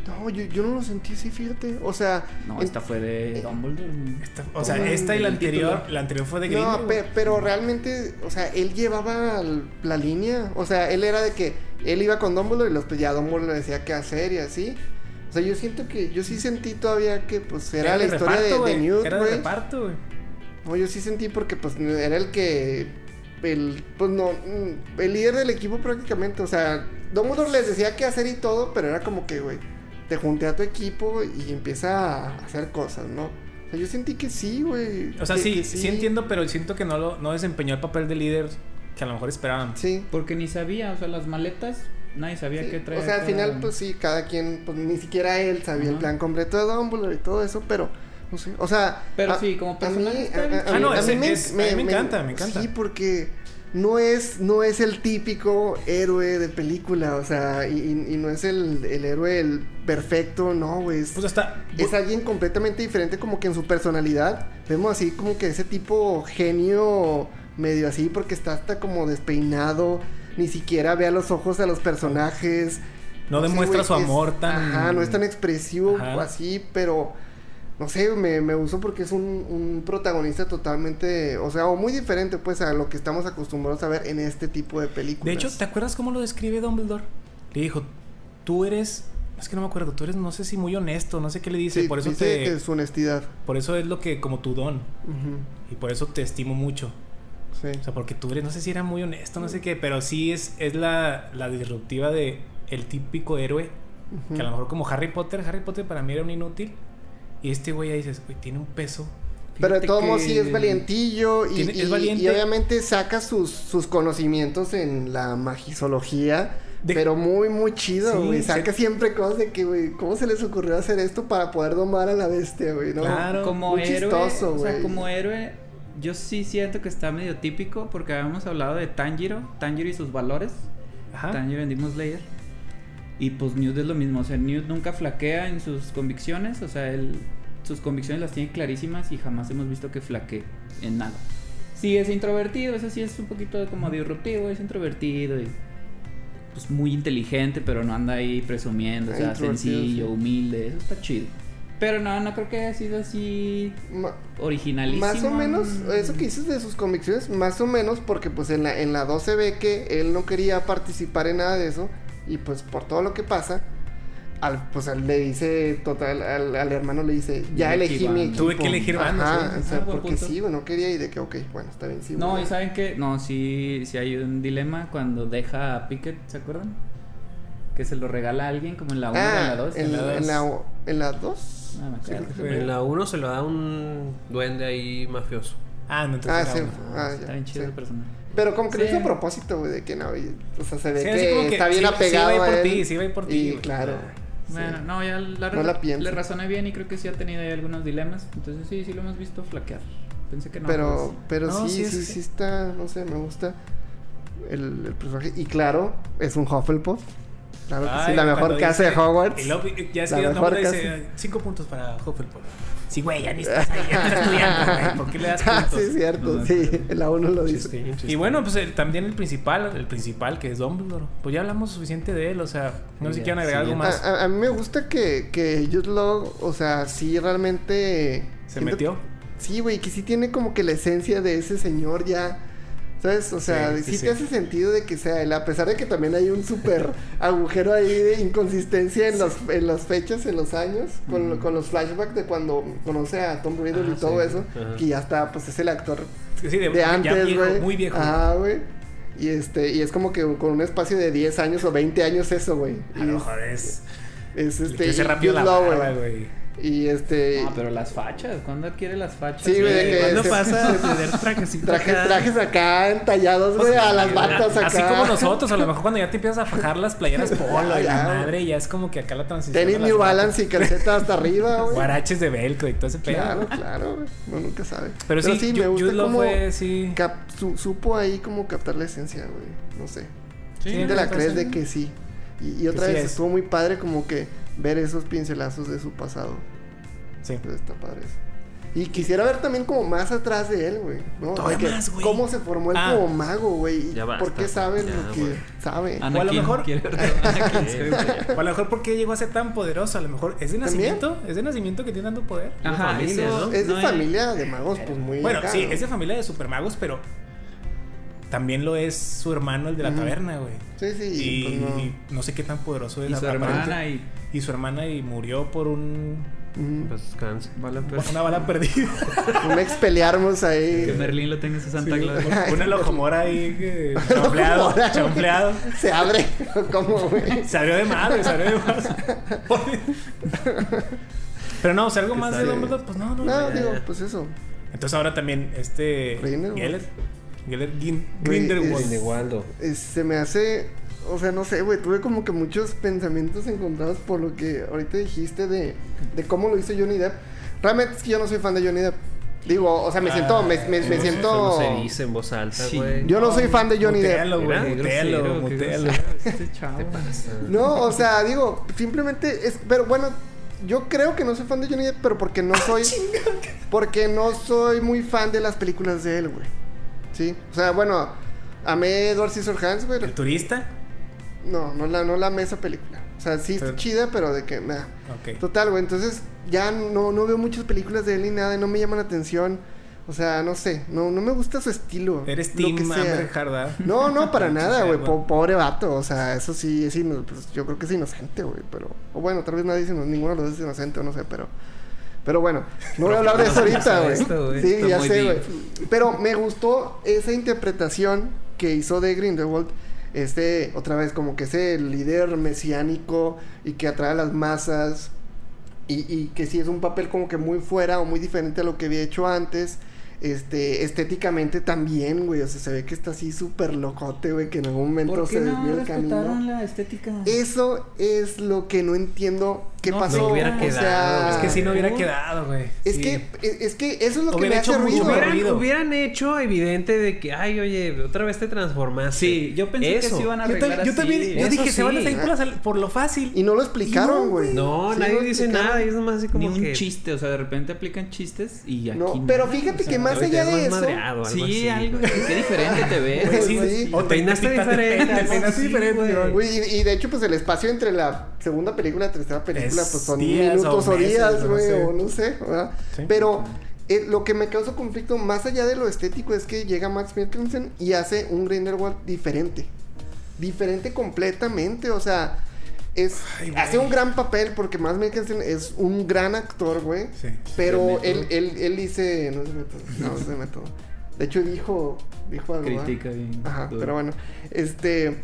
No, yo, yo no lo sentí así, fíjate, o sea... No, en- esta fue de Dumbledore. Esta- o sea, esta y la anterior, título. la anterior fue de No, Grindelwald. pe- pero realmente, o sea, él llevaba la línea. O sea, él era de que él iba con Dumbledore y los pues ya Dumbledore le decía qué hacer y así. O sea, yo siento que yo sí sentí todavía que pues era, la historia reparto, de, de. Newt, Era de reparto, güey. No, yo sí sentí porque pues era el que el pues no el líder del equipo prácticamente, o sea, Dumbledore les decía qué hacer y todo, pero era como que, güey, te junté a tu equipo y empieza a hacer cosas, ¿no? O sea, yo sentí que sí, güey. O sea, que- sí, que sí, entiendo, pero siento que no, lo, no desempeñó el papel de líder que a lo mejor esperaban. Sí. Porque ni sabía, o sea, las maletas, nadie sabía Sí, qué traer. o sea, al final, pues sí, cada quien, pues ni siquiera él sabía el plan completo de Dumbledore y todo eso, pero, no sé, o sea... Pero a- sí, como personaje a- a-. Ah, no, ese mí es- a mí me encanta, me encanta. Sí, porque no es, no es el típico héroe de película, o sea, y, no es el, el héroe el perfecto, no, güey, es, Pues hasta. es alguien completamente diferente como que en su personalidad, vemos así como que ese tipo genio medio así, porque está hasta como despeinado, ni siquiera ve a los ojos a los personajes. No demuestra su es- amor tan. Ajá, no es tan expresivo Ajá. así, pero no sé, me, me gustó porque es un, un protagonista totalmente, o sea, o muy diferente pues a lo que estamos acostumbrados a ver en este tipo de películas. De hecho, ¿te acuerdas cómo lo describe Dumbledore? Le dijo, tú eres. Es que no me acuerdo, tú eres, no sé si muy honesto, no sé qué le dice. Sí, por eso dice te. que es honestidad. Por eso es lo que, como tu don. Y por eso te estimo mucho. sí. O sea, porque tú eres, no sé si era muy honesto, no sé qué, pero sí es, es la, la disruptiva de el típico héroe. Que a lo mejor como Harry Potter, Harry Potter para mí era un inútil. Y este güey ahí dices, güey, tiene un peso. Pero de todos modos sí es valientillo y, tiene- y- es valiente. y obviamente saca sus, sus conocimientos en la magisología. De- Pero muy, muy chido, Sí, güey. Saca se- siempre cosas de que, güey, ¿cómo se les ocurrió hacer esto para poder domar a la bestia, güey? ¿no? Claro. como muy héroe, chistoso, o sea, como héroe, yo sí siento que está medio típico porque habíamos hablado de Tanjiro, Tanjiro y sus valores, Ajá. Tanjiro en Demon Slayer. Y pues Newt es lo mismo, o sea, Newt nunca flaquea en sus convicciones, o sea, él sus convicciones las tiene clarísimas y jamás hemos visto que flaquee en nada. Sí es introvertido, eso sí es un poquito como disruptivo, es introvertido y pues muy inteligente, pero no anda ahí presumiendo, o sea, sencillo, sí. humilde, eso está chido. Pero no, no creo que haya sido así Ma- originalísimo. Más o menos, eso que dices de sus convicciones, más o menos, porque pues en la, en la 2 se ve que él no quería participar en nada de eso, y pues por todo lo que pasa, al, pues al- le dice, total, al, al hermano le dice, ya Elegí elegí mi bando". equipo. Tuve que elegir bando, Ajá, sí. o sea, Ah, porque punto. sí, güey, no quería y de que, ok, bueno, está bien, sí. No, y saben que, no, sí, sí hay un dilema cuando deja a Pickett, ¿se acuerdan? Que se lo regala a alguien como en la 1 o en Ah, la 2. en, la dos. en la, en la 2. No me Sí, En la 1 se lo da un duende ahí mafioso. Ah, no, entonces. Ah, sí. uno. Ah, Está ya, bien chido sí. el personaje. Pero como que lo hizo a propósito, güey, de que no, y- o sea, se ve Sí, que, está bien sí- sí apegado va a ir por ti, sí va a ir por ti, Y güey. claro. sí. Bueno, no, ya la, No la pienso. le razoné bien y creo que sí ha tenido ahí algunos dilemas. Entonces sí, sí lo hemos visto flaquear. Pensé que no. pero, pero No, sí, sí, sí, es sí, que- está, no sé, me gusta el, el personaje. Y claro, es un Hufflepuff. Claro que sí, la mejor casa de dice- Hogwarts. Y luego, ya es La que el mejor casa. dice puntos para Hufflepuff. Sí, güey, ya ni estás ahí, ya estás estudiando, güey. ¿Por qué le das Ah, puntos? sí, es cierto, No, sí, la uno lo dice. Y bueno, pues el- también el principal, el principal que es Dumbledore. Pues ya hablamos suficiente de él, o sea, no sé si quieren agregar sí, algo más. A, a- a mí me gusta que, que Jude Law, o sea, sí realmente... ¿Se metió? Sí, güey, que sí tiene como que la esencia de ese señor ya. ¿Sabes? O sea, Sí, sí, sí, te hace sentido de que sea él, a pesar de que también hay un súper agujero ahí de inconsistencia en, los, en las fechas, en los años, con, con los flashbacks de cuando conoce a Tom Riddle Ah, y todo eso, Ajá. que ya está, pues es el actor de, antes, güey. muy viejo. Ah, güey. Y este, y es como que con un espacio de 10 años o 20 años eso, güey. A lo es- mejor es. Es le este. y rápido la güey. Y este. No, pero las fachas, ¿cuándo adquiere las fachas? Sí, güey, de que- ¿Cuándo se- pasa de tener trajecito Traje- acá? trajes acá entallados, güey, a las batas acá. Así como nosotros, a lo mejor cuando ya te empiezas a fajar las playeras polo y Ya, la madre, ya es como que acá la transición. Tenis New batas. Balance y calceta hasta arriba, güey. Guaraches de velcro y todo ese pedo. Claro, claro, güey. Uno nunca sabe. Pero, sí, me Ju- gusta cómo fue, sí. cap- su- supo ahí como captar la esencia, güey. No sé. Sí, Sí, te me la crees de que sí. Y, y otra sí vez es. estuvo muy padre como que ver esos pincelazos de su pasado. Sí. Entonces está padre eso. Y quisiera ver también como más atrás de él, güey. ¿no? Todavía De que más, güey. cómo se formó él Ah. como mago, güey. Ya basta, ¿Por qué sabe ya, lo que güey. sabe? Anakin, O a lo mejor-. O a lo mejor porque llegó a ser tan poderoso, a lo mejor es de ¿También? nacimiento, es de nacimiento que tiene tanto poder. Ajá, familia, eso ¿no? es de no familia de magos, pues muy. Bueno, acá, sí, ¿no? es de familia de supermagos, pero también lo es su hermano, el de la taberna, güey. Sí, sí, Y pues no. no sé qué tan poderoso es Y la- su hermana y... y su hermana y murió por un Ujú. Pues. Bala per- una bala perdida. Un expelearmos Que ahí. Merlín lo tenga en su Santa Sí, Claus. un elojomora ahí que champleado, champleado. Se abre. ¿Cómo, güey? Se abrió de madre, se abrió de madre. Pero no, o sea, algo más de. Dumbledore, pues no, no. No, ya, digo, ya. pues eso. Entonces ahora también este Grindelwald. Geller, Geller Gin- Güey, Grindelwald. Es- se me hace. O sea, no sé, güey. Tuve como que muchos pensamientos encontrados por lo que ahorita dijiste de, de cómo lo hizo Johnny Depp. Realmente es que yo no soy fan de Johnny Depp. Digo, o sea, me siento. Me, me- me Ah, siento. Eso no se dice en voz alta, Sí. güey. Yo no soy fan de Johnny Depp. Mutealo, Mira, güey, mutealo, grosero, mutealo. este chavo. ¿Qué te pasa? No, o sea, digo, simplemente es. Pero bueno, yo creo que no soy fan de Johnny Depp, pero porque no soy. porque no soy muy fan de las películas de él, güey. Sí. O sea, bueno, amé Edward Scissorhands, güey. ¿El turista? No, no la, no la amé esa película. O sea, sí está chida, pero de que, nah. Ok. Total, güey. Entonces, ya no, no veo muchas películas de él ni nada y no me llaman la atención. O sea, no sé. No, no me gusta su estilo. Eres Team. Amber. No, no, para nada, güey. Po- pobre vato. O sea, eso sí, es pues, yo creo que es inocente, güey. Pero, o bueno, tal vez nadie es ino- ninguno de los dos es inocente, o no sé, pero. Pero bueno, no voy a hablar de eso ahorita, güey. Sí, ya sé, güey. Pero me gustó esa interpretación que hizo de Grindelwald. Este, otra vez, como que ese líder mesiánico y que atrae a las masas. y, y que sí es un papel como que muy fuera o muy diferente a lo que había hecho antes. Este, estéticamente también, güey. O sea, se ve que está así súper locote, güey, que en algún momento ¿Por se no desvió el camino. la estética? Eso es lo que no entiendo qué No, pasó. no hubiera o quedado, sea, Es que si no hubiera quedado, güey. Es Sí. que, es que eso es lo que me hecho hace mucho ruido. Hubieran, ruido. hubieran hecho evidente de que, ay, oye, otra vez te transformaste. Sí, yo pensé que Eso. sí iban a arreglar yo así. también, yo Eso dije, se van a sí. salir por, la- por lo fácil. Y no lo explicaron, güey. No, Sí nadie dice nada. Es nomás así como Ni un que... chiste, o sea, de repente aplican chistes y aquí No, pero fíjate O sea, que más allá de más eso. madreado, algo Sí, así. algo. Qué diferente te ves. Pues sí, sí. O Te peinaste diferente, peinaste diferente, güey. y, y de hecho, pues el espacio entre la segunda película y la tercera película, Es pues son días minutos o meses, días, no güey, sé. o no sé, ¿verdad? Sí. Pero eh, lo que me causa conflicto, más allá de lo estético, es que llega Max Mikkelsen y hace un Grindelwald diferente. Diferente completamente, o sea, es, Ay, hace un gran papel porque Max Mikkelsen es un gran actor, güey. Sí. Pero él, él, él dice, no es de método, no es de método. De hecho, dijo, dijo algo. Critica bien. Ajá, pero bueno, este,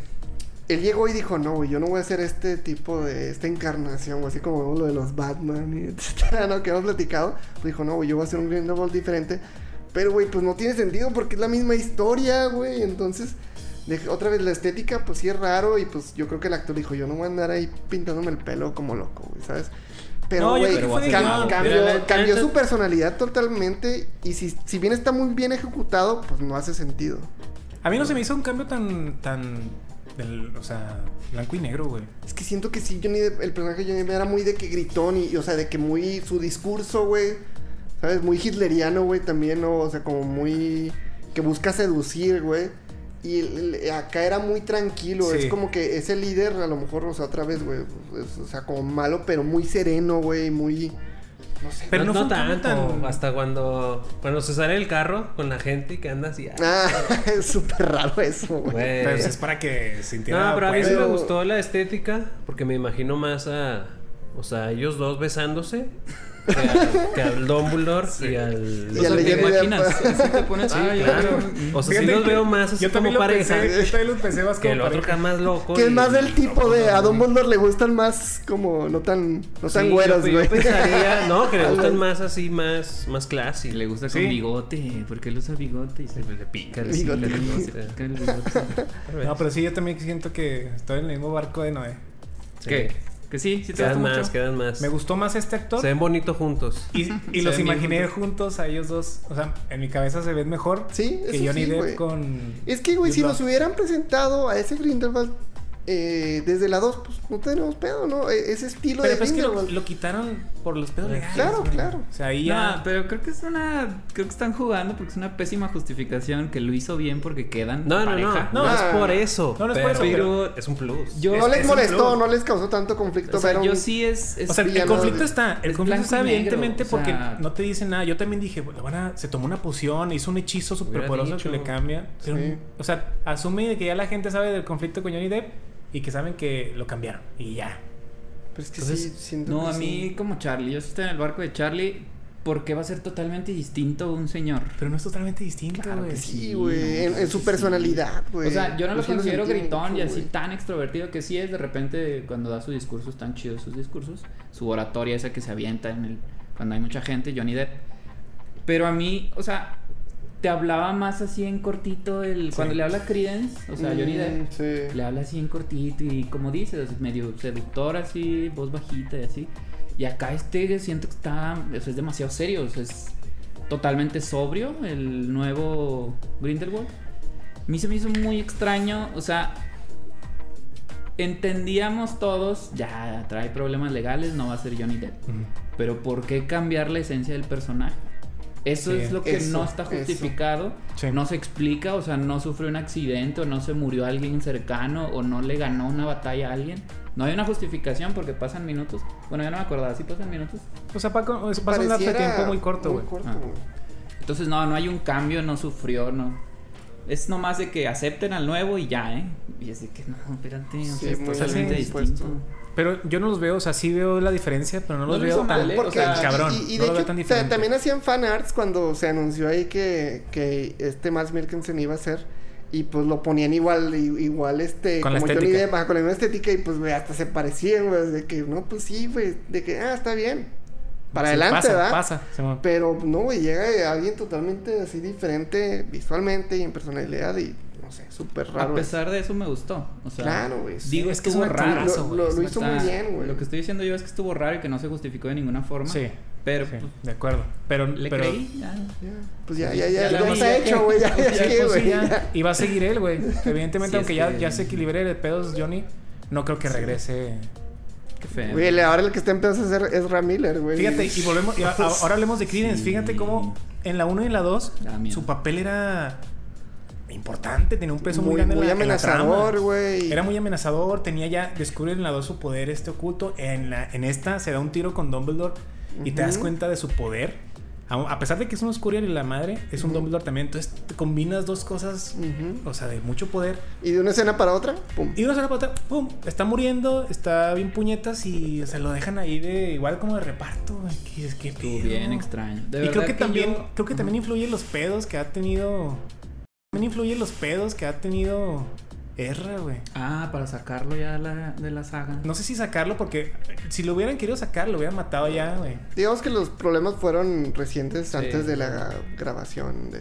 él llegó y dijo, no, güey, yo no voy a hacer este tipo de, esta encarnación, güey, así como lo de los Batman y etcétera, ¿no? Que hemos platicado. Pues dijo, no, güey, yo voy a hacer un Grindelwald diferente. Pero, güey, pues no tiene sentido porque es la misma historia, güey. Entonces, de- otra vez la estética, pues sí es raro y pues yo creo que el actor dijo, yo no voy a andar ahí pintándome el pelo como loco, güey, ¿sabes? Pero, güey, cam- cambió, cambió su personalidad totalmente y si, si bien está muy bien ejecutado, pues no hace sentido. A mí no se me hizo un cambio tan, tan, del, o sea, blanco y negro, güey. Es que siento que sí, Johnny Depp- el personaje de Johnny Depp era muy de que gritón y, y, o sea, de que muy su discurso, güey, ¿sabes? Muy hitleriano, güey, también, ¿no? O sea, como muy que busca seducir, güey. Y el- el- acá era muy tranquilo, Sí. es como que ese líder, a lo mejor, o sea, otra vez, güey, es- o sea, como malo, pero muy sereno, güey, muy, no sé. Pero no, no tanto. tan- Hasta cuando, cuando se sale el carro con la gente y que anda así. ah, Ah, es súper raro eso, güey. Pero pues, es para que sintiera. No, pero a mí sí me gustó la estética porque me imagino más a, o sea, ellos dos besándose que, a- que al Dumbledore y al... Y O sea, al te imaginas, así te pones, Sí, ah, claro. O sea, sí Fíjate los veo más así yo como pareja pensé, yo también lo pensé más que el como otro más loco. Que es más del tipo de a Dumbledore le gustan más como no tan no tan Sí, güeros, güey. yo pensaría, no, que le gustan más así, más, más classy. Le gusta Sí. con bigote, porque él usa bigote y se Le, pica el Bigote. sí, le se gusta. pica el bigote. No, pero sí, yo también siento que estoy en el mismo barco de Noé. Sí. ¿Qué? Que sí, sí te Quedan más, mucho. quedan más. Me gustó más este actor. Se ven bonitos juntos. Y, los imaginé juntos a ellos dos. O sea, en mi cabeza se ven mejor Sí, que Johnny sí, Depp con. Es que, güey, si nos hubieran presentado a ese Grindelwald eh, desde la 2, pues no tenemos pedo, ¿no? E- Ese estilo Pero de pues es que lo quitaron por los pedos legales. Claro, güey. claro. O sea, ahí No, ya. pero creo que es una. Creo que están jugando porque es una pésima justificación que lo hizo bien porque quedan. No, no, pareja. no, no, No. es por eso. No, no es por pero, eso, pero es un plus. Yo- no es- les molestó, no les causó tanto conflicto O sea, un- yo sí es. es O sea, el conflicto de- está, el es conflicto está negro, evidentemente o porque sea- no te dice nada. Yo también dije, bueno, van a- se tomó una poción, hizo un hechizo súper poderoso dicho. que le cambia. Pero, Sí. O sea, asume que ya la gente sabe del conflicto con Johnny Depp y que saben que lo cambiaron. Y ya. Pero es que Entonces, sí, siento No, que a sí. mí como Charlie. Yo estoy en el barco de Charlie. ¿Por qué va a ser totalmente distinto un señor? Pero no es totalmente distinto, Claro güey. que sí, güey. no, en, en su sí. personalidad, güey. O sea, yo no lo considero gritón mucho, y así güey. tan extrovertido que sí es. De repente, cuando da sus discursos, tan chidos sus discursos. Su oratoria esa que se avienta en el, cuando hay mucha gente, Johnny Depp. Pero a mí, o sea, te hablaba más así en cortito el Sí. cuando le habla Credence, o sea, Johnny Mm, Depp. Sí. Le habla así en cortito y como dices, medio seductor así, voz bajita y así. Y acá este siento que está, o sea, es demasiado serio, o sea, es totalmente sobrio el nuevo Grindelwald. A mí se me hizo muy extraño, o sea, entendíamos todos, ya trae problemas legales, no va a ser Johnny Depp. Pero ¿por qué cambiar la esencia del personaje? Eso Sí, es lo que eso, no está justificado, Sí. no se explica, o sea, no sufrió un accidente o no se murió alguien cercano o no le ganó una batalla a alguien. No hay una justificación porque pasan minutos. Bueno, ya no me acordaba, ¿sí pasan minutos? O sea, Paco, pasa un lapso de tiempo muy corto, güey. Ah. Entonces, no, no hay un cambio, no sufrió, no. Es nomás de que acepten al nuevo y ya, ¿eh? Y es de que no, espérate, o sea, es totalmente distinto. Pero yo no los veo, o sea, sí veo la diferencia, pero no No los lo veo tan ¿eh? Porque, O sea, cabrón. y, y no de lo hecho, tan ta- diferente. también hacían fanarts cuando se anunció ahí que, que este Max Mikkelsen iba a ser. Y pues lo ponían igual, i- igual este, Con la como Johnny estética. Depp, con la misma estética, y pues, güey, hasta se parecían, güey, de que, no, pues sí, güey, de que, ah, está bien. para Sí, adelante, pasa, ¿verdad? Pasa, Simón. Pero no, güey, llega alguien totalmente así diferente visualmente y en personalidad y no sé, súper raro. A pesar de eso me gustó. O sea, Claro, güey. Digo, Es que es estuvo raro. Lo- lo- lo hizo muy bien, güey. Lo que estoy diciendo yo es que estuvo raro y que no se justificó de ninguna forma. Sí. Pero Sí, pues, de acuerdo. Pero, le pero, creí. ya. Ya, Pues ya, ya, ya ya, vi, está hecho, güey. Ya, ya, Ya, pues, ya. Y va a seguir él, güey. Evidentemente, Sí, aunque ya, que- ya se equilibre de pedos Johnny, no creo que regrese. Qué feo. Güey, ahora el que está empezando a hacer es Ram Miller, güey. Fíjate, y volvemos. y a- ahora hablemos de Credence. Sí. Fíjate cómo en la 1 y en la 2 Da miedo. su papel era importante, tenía un peso muy, muy, grande muy la- en la amenazador, güey. Era muy amenazador, tenía ya, descubre en la 2 su poder este oculto. En, la, en esta se da un tiro con Dumbledore y te das cuenta de su poder. A, a pesar de que es un Oscurial y la madre, es un. Dumbledore también. Entonces te combinas dos cosas, o sea, de mucho poder. Y de una escena para otra, pum. Y una sola pata, pum, está muriendo, está bien puñetas y se lo dejan ahí de igual como de reparto. Que es que bien extraño. De y creo que, también, yo- creo que también influye los pedos que ha tenido. También influye los pedos que ha tenido Erra, güey. Ah, para sacarlo ya la- de la saga. No sé si sacarlo porque si lo hubieran querido sacar, lo hubieran matado ya, güey. Digamos que los problemas fueron recientes Sí. antes de la grabación de...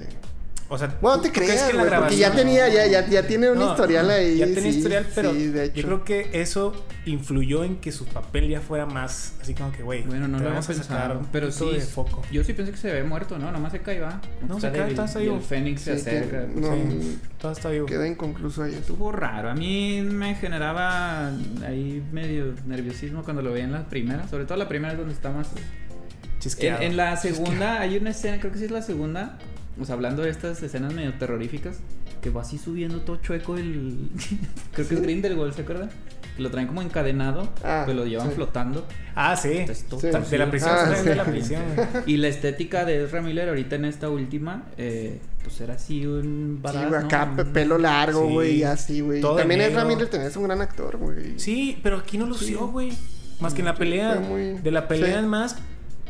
O sea, Bueno, ¿tú- te crees que la güey, porque ya grabación- tenía, ya, ya, ya tiene un No, historial ahí. Ya tenía sí, historial, pero sí, de hecho. yo creo que eso influyó en que su papel ya fuera más así como que, güey, Bueno, no te lo vamos a sacar Pero sí, de foco. yo sí pensé que se había muerto, ¿no? Nomás se cae, va. No, se cae, está- y vivo. el Fénix se que- acerca. no, Sí, todo está vivo. Queda inconcluso ahí. Estuvo raro. A mí me generaba ahí medio nerviosismo cuando lo veía en la primera. Sobre todo la primera es donde está más... En, Chisqueado. en la segunda hay una escena, creo que sí es la segunda. O sea, hablando de estas escenas medio terroríficas, que va así subiendo todo chueco el. creo que es Grindelwald, ¿se acuerdan? Que lo traen como encadenado, Ah, pero lo llevan sí. flotando. Ah, sí. Entonces, todo Sí. torcido. De la prisión, Ah, sí. de la prisión. güey. Y la estética de Ezra Miller ahorita en esta última, eh, pues era así un Sí, badass, güey, ¿no? acá pe- pelo largo, Sí. güey, así, güey. También es negro. Miller también es un gran actor, güey. Sí, pero aquí no lució, Sí. güey. Más que en la pelea. muy- De la pelea sí. en más,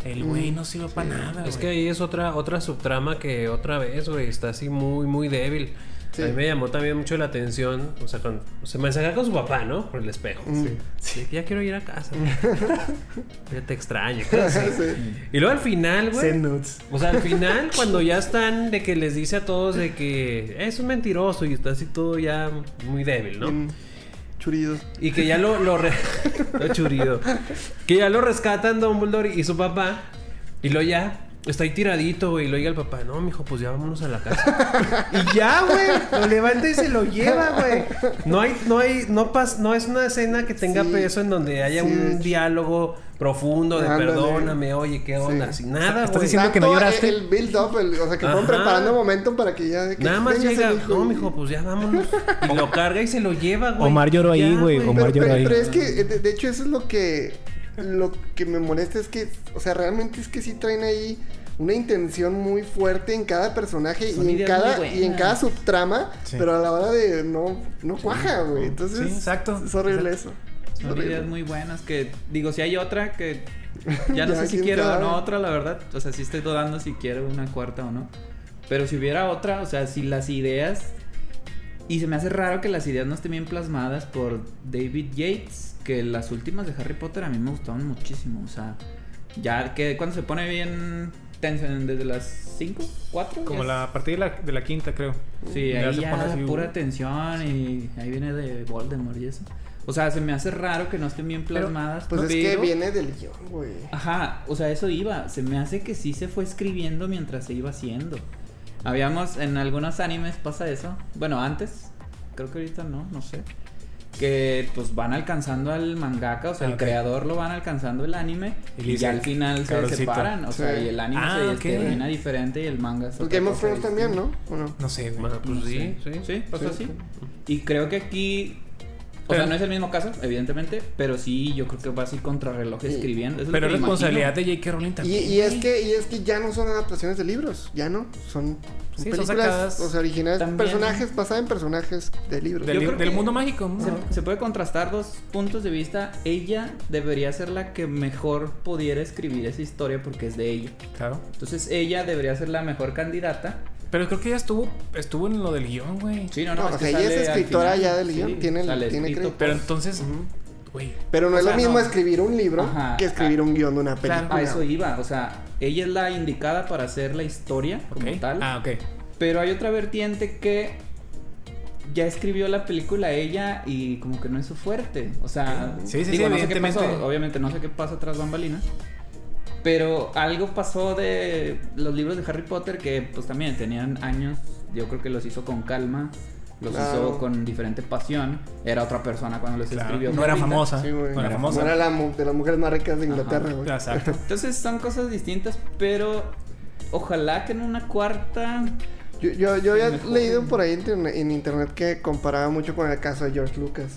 el güey Mm, no sirve para nada. Es que ahí es otra, otra subtrama que otra vez, güey, está así muy, muy débil. Sí. A mí me llamó también mucho la atención, o sea, con, se me saca con su papá, ¿no? Por el espejo. Mm. Sí, ya quiero ir a casa. ya te extraño. Y luego al final, güey. O sea, al final, cuando ya están de que les dice a todos de que es un mentiroso y está así todo ya muy débil, ¿no? Bien Churido. Y que ya lo, lo re- Lo churido. Que ya lo rescatan Dumbledore y su papá. Y luego ya está ahí tiradito, güey. Y lo llega el papá. No, mijo, pues ya vámonos a la casa. y ya, güey. Lo levanta y se lo lleva, güey. No hay, no hay, no pas, no es una escena que tenga Sí. peso en donde haya Sí, un diálogo profundo de Ándale. perdóname, oye, qué onda. Sí. Sin nada, ¿Estás güey. diciendo que no lloraste? El build up, el- o sea, que fueron preparando el momento para que ya. que Nada más llega, no, mijo, pues ya vámonos. Y lo carga y se lo lleva, güey. Omar lloró ahí, güey, Omar Pero, lloró pero, ahí. pero es que, de, de hecho, eso es lo que. Lo que me molesta es que, o sea, realmente es que sí traen ahí una intención muy fuerte en cada personaje Son y en cada y en cada subtrama, Sí. pero a la hora de no no cuaja, güey. Entonces, Sí, exacto. es horrible eso. Es Son horrible. ideas muy buenas que, digo, si hay otra que ya no Ya, sé si quiero o no otra, la verdad. O sea, sí estoy dudando si quiero una cuarta o no. Pero si hubiera otra, o sea, si las ideas... Y se me hace raro que las ideas no estén bien plasmadas por David Yates, que las últimas de Harry Potter a mí me gustaban muchísimo. O sea, ya que cuando se pone bien tenso en- desde las 5, 4. Como la, a partir de la, de la quinta, creo. Sí, Ya ahí se ya pone así, pura uh. tensión y ahí viene de Voldemort y eso. O sea, se me hace raro que no estén bien Pero, plasmadas. Pues es que pero- viene del guion, güey. Ajá, o sea, eso iba. Se me hace que sí se fue escribiendo mientras se iba haciendo. Habíamos, en algunos animes pasa eso. Bueno, antes. Creo que ahorita no, no sé. Que pues van alcanzando al mangaka, o sea, Ah, el creador lo van alcanzando el anime. Y ya al final se separan. O sea, y el anime Ah, se termina diferente y el manga otra Game of Thrones también. ¿no? ¿O no? No sé, güey. Ah, pues No sí, sé. sí. Sí, pasó Sí. así. Y creo que aquí. O sea, no es el mismo caso, evidentemente, pero sí, yo creo que va así contrarreloj Sí. escribiendo. Eso es Pero que es responsabilidad imagino. de J.K. Rowling Y, también. y es güey. que y es que ya no son adaptaciones de libros, ya no, son, son Sí, son películas, o sea, originales, también. personajes basadas en personajes de libros. Del, Yo creo del que mundo mágico. ¿no? Se, se puede contrastar dos puntos de vista. Ella debería ser la que mejor pudiera escribir esa historia porque es de ella. Claro. Entonces ella debería ser la mejor candidata. Pero creo que ella estuvo, estuvo en lo del guion, güey. Sí, no, No, no, o es sea, ella es escritora ya del guion, tiene el- sale tiene escrito crédito. Pero entonces, güey. Pero no O es sea, lo mismo no. escribir un libro Ajá. que escribir un guion de una Claro. película. A eso iba, o sea, ella es la indicada para hacer la historia como Ok. tal. Ah, ok. Pero hay otra vertiente que ya escribió la película ella y como que no es su fuerte. O sea, Sí, sí, digo, sí, no sé qué pasó. Obviamente no sé qué pasa tras bambalinas. Pero algo pasó de los libros de Harry Potter que pues también tenían años. Yo creo que los hizo con calma. Los Claro. hizo con diferente pasión. Era otra persona cuando los Claro. escribió. No era famosa. Sí, no era famosa. No era la mu- de las mujeres más ricas de Inglaterra, güey. Exacto. Entonces son cosas distintas, pero ojalá que en una cuarta Yo, yo, yo había Mejor. leído por ahí en internet, en internet que comparaba mucho con el caso de George Lucas.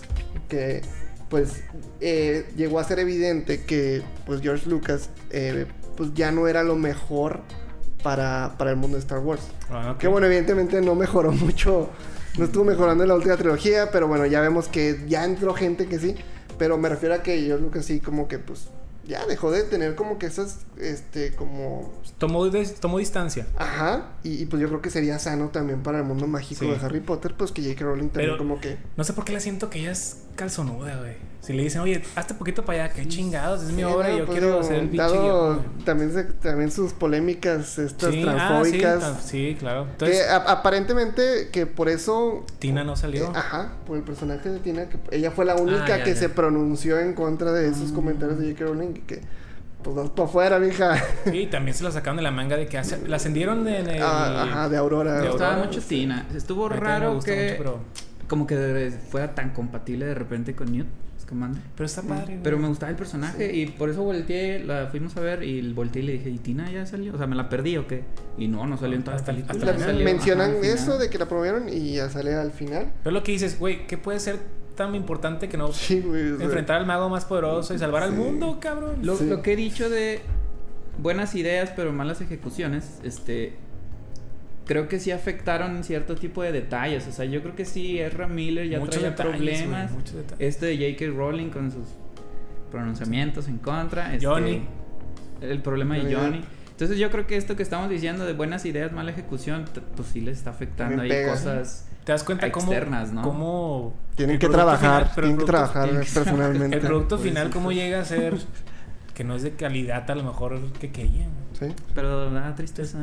Que pues eh, llegó a ser evidente que pues George Lucas eh, pues ya no era lo mejor para, para el mundo de Star Wars. Ah. Que bueno, evidentemente no mejoró mucho, no estuvo mejorando en la última trilogía, pero bueno, ya vemos que ya entró gente que sí. Pero me refiero a que George Lucas sí como que pues ya dejó de tener como que esas, este, como Tomó, tomó distancia. Ajá, y, y pues yo creo que sería sano también para el mundo mágico Sí. de Harry Potter, pues que J.K. Rowling también Pero- como que... No sé por qué le siento que ella es calzonuda, güey. Si le dicen, oye, hazte poquito para allá, qué chingados, es mi obra y yo pues, quiero digo, hacer el pinche dado guion, güey". también, se- también sus polémicas estas Sí, ah, transfóbicas. sí, claro. que Entonces, a- aparentemente que por eso... Tina no salió. eh, ajá, por el personaje de Tina, que ella fue la única Ah, ya, que ya. se pronunció en contra de esos comentarios de J.K. Rowling y que... Pues vas para afuera, mija. Sí, también se la sacaron de la manga de que hace- la ascendieron en el... Ah, ajá, de Aurora. De Me gustaba Aurora, mucho sí. Tina. Estuvo raro que mucho, pero, como que de- fuera tan compatible de repente con Newt Scamander. pero está padre, güey. Pero me gustaba el personaje y por eso volteé, la fuimos a ver y volteé y le dije, ¿y Tina ya salió? O sea, ¿me la perdí o qué? Y no, no salió en toda la Hasta- película. hasta La- el final. salió, mencionan ajá, eso de que la promovieron y ya sale al final. Pero lo que dices, güey, ¿qué puede ser tan importante que no Sí, güey. enfrentar al mago más poderoso y salvar al mundo, cabrón? Lo, Sí. lo que he dicho de buenas ideas pero malas ejecuciones, este creo que sí afectaron cierto tipo de detalles. O sea, yo creo que sí, Ezra Miller ya Muchos traía detalles, problemas. detalles. Este de J.K. Rowling con sus pronunciamientos en contra. este, Johnny. El problema de Johnny. Entonces yo creo que esto que estamos diciendo de buenas ideas, mala ejecución, pues sí les está afectando ahí cosas. ¿Te das cuenta cómo, externas, ¿no? cómo Tienen el que producto trabajar, final- tienen que trabajar tienen que trabajar. personalmente. El producto final, cómo pues. llega a ser que no es de calidad a lo mejor que querían. Sí. Pero da tristeza.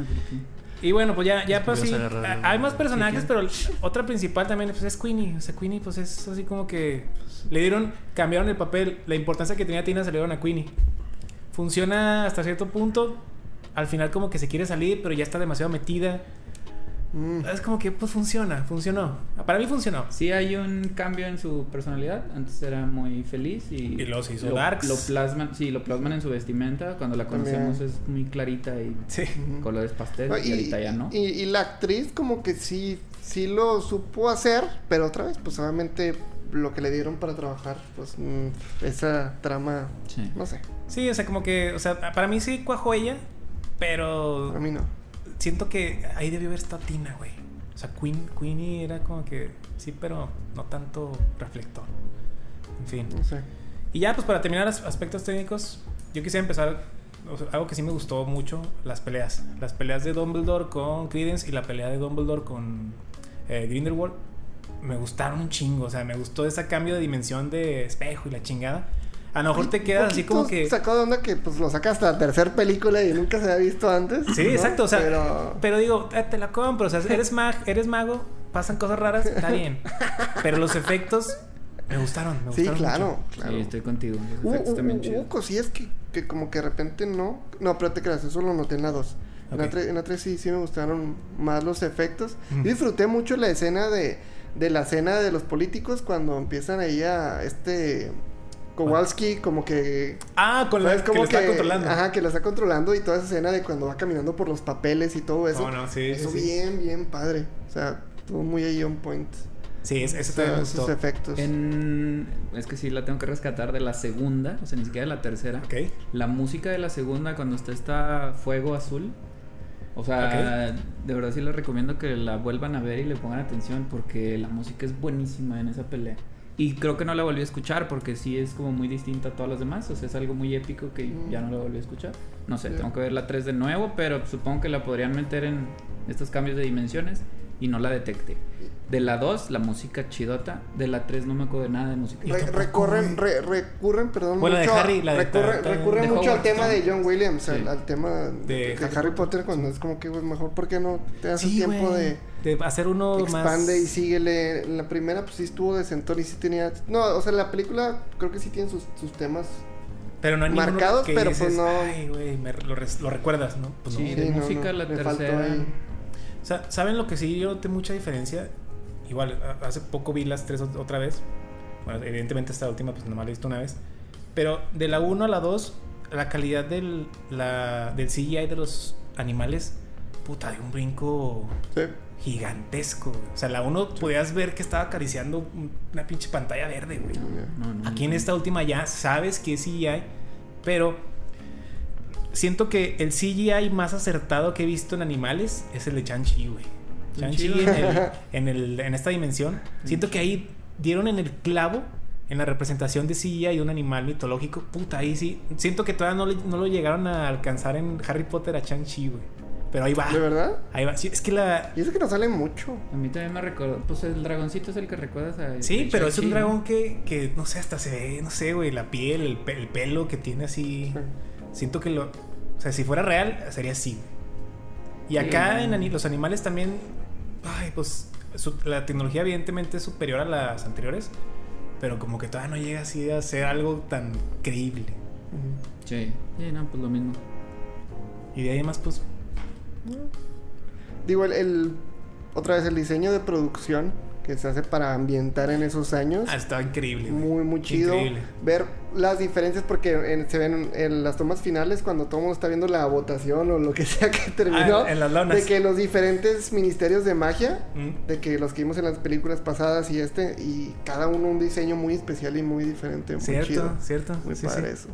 Y bueno, pues ya, ya pues sí. Hay más personajes, Sí, pero otra principal también pues, es Queenie. O sea, Queenie, pues es así como que le dieron, cambiaron el papel. La importancia que tenía Tina se le dieron a Queenie. Funciona hasta cierto punto. Al final, como que se quiere salir, pero ya está demasiado metida. Mm. Es como que, pues funciona, funcionó. Para mí funcionó. Sí hay un cambio en su personalidad. Antes era muy feliz y... Hizo lo, darks. Lo plasman, sí, lo plasman en su vestimenta. Cuando la También. conocemos es muy clarita y Sí. colores pastel. No, y, ahorita ya no. y- y la actriz como que sí, sí lo supo hacer, pero otra vez, pues obviamente lo que le dieron para trabajar, pues mm, esa trama, Sí. no sé, Sí, o sea, como que, o sea, para mí sí cuajó ella, pero a mí no. Siento que ahí debió haber estado Tina, güey. O sea, Queen, Queenie era como que sí, pero no tanto reflector. En fin. No sé. Y ya, pues para terminar aspectos técnicos, yo quisiera empezar o sea, algo que sí me gustó mucho, las peleas. Las peleas de Dumbledore con Credence y la pelea de Dumbledore con eh, Grindelwald. Me gustaron un chingo, o sea, me gustó ese cambio de dimensión de espejo y la chingada. A lo mejor te quedas así como que... Sacado de onda que pues lo saca hasta la tercera película y nunca se había visto antes. Sí, ¿no? exacto, o sea, Pero... pero, digo, eh, te la compro, o sea, eres, mag, eres mago, pasan cosas raras, está bien. Pero los efectos me gustaron, me Sí, gustaron claro, mucho. claro. Sí, estoy contigo. Los Hubo, efectos también cosillas que, que como que de repente no. No, pero te creas, eso lo noté en la 2. En, la Ok. tre- en la 3 sí, sí me gustaron más los efectos. Yo disfruté mucho la escena de, de la cena de los políticos cuando empiezan ahí a este Kowalski como que... Ah, con la ¿sabes? que Como lo está controlando. Ajá, que lo está controlando y toda esa escena de cuando va caminando por los papeles y todo eso. Oh, no, sí, eso sí, sí. bien, bien padre. O sea, estuvo muy ahí on point. Sí, es- eso O también sea, esos gustó. efectos. En... Es que sí, la tengo que rescatar de la segunda, o sea, ni siquiera de la tercera. Ok. La música de la segunda, cuando está esta fuego azul. O sea, de verdad sí les recomiendo que la vuelvan a ver y le pongan atención porque la música es buenísima en esa pelea. Y creo que no la volví a escuchar porque sí es como muy distinta a todas las demás. O sea, es algo muy épico que Mm. ya no la volví a escuchar. No sé, tengo que ver la 3 de nuevo, pero supongo que la podrían meter en estos cambios de dimensiones. y no la detecté. De la 2, la música chidota. De la 3 no me acuerdo de nada de música. Re- recorren, re- recurren, perdón, Bueno, de mucho, a- Harry, la de recurren, ta- ta- recurren de mucho al tema ¿no? de John Williams, al, Sí. al tema de, De de Harry, Potter, cuando es como que, güey, mejor, ¿por qué no te das el Sí, tiempo güey. de de hacer uno expande más y síguele? En la primera, pues sí estuvo decentón y sí tenía. No, o sea, la película creo que sí tiene sus, sus temas. pero no hay marcados, que pero, dices, pues, no. Ay, güey, me- lo, lo recuerdas, ¿no? Pues Sí, no. de no, música, no, la me faltó tercera. ahí. O sea, ¿saben lo que sí yo noté mucha diferencia? Igual, hace poco vi las tres ot- otra vez. Bueno, evidentemente esta última pues nomás la he visto una vez. Pero de la 1 a la 2, la calidad del, la, del CGI de los animales, puta, de un brinco Sí. Gigantesco. güey. O sea, la 1 podías ver que estaba acariciando un- una pinche pantalla verde, güey. No, no, Aquí en no. esta última ya sabes que es CGI, pero siento que el CGI más acertado que he visto en animales es el de Shang-Chi, güey. Shang-Chi, en, el- en, el- en esta dimensión. Siento que ahí dieron en el clavo en la representación de CGI de un animal mitológico. Puta, ahí sí. Siento que todavía no, le- no lo llegaron a alcanzar en Harry Potter a Shang-Chi, güey. Pero ahí va. ¿De verdad? Ahí va. Sí, es que la... Y eso que no sale mucho. A mí también me recordó. Pues el dragoncito es el que recuerdas a. Sí, pero es un dragón que, que, no sé, hasta se ve, no sé, güey, la piel, el, pe- el pelo que tiene así. Sí. Siento que lo. O sea, si fuera real, sería así. Y acá en los animales también. Ay, pues. su- la tecnología, evidentemente, es superior a las anteriores. Pero como que todavía no llega así a ser algo tan creíble. Sí, sí, no, pues lo mismo. Y de ahí más, pues. Digo, el, el- otra vez el diseño de producción que se hace para ambientar en esos años. Ah, estaba increíble. güey. Muy, muy chido. Increíble. Ver las diferencias porque en- se ven en las tomas finales cuando todo el mundo está viendo la votación o lo que sea que terminó. Ah, en las lonas. de que los diferentes ministerios de magia, Mm. de que los que vimos en las películas pasadas y este, y cada uno un diseño muy especial y muy diferente. Muy Cierto, chido. cierto. Muy sí, padre sí. eso.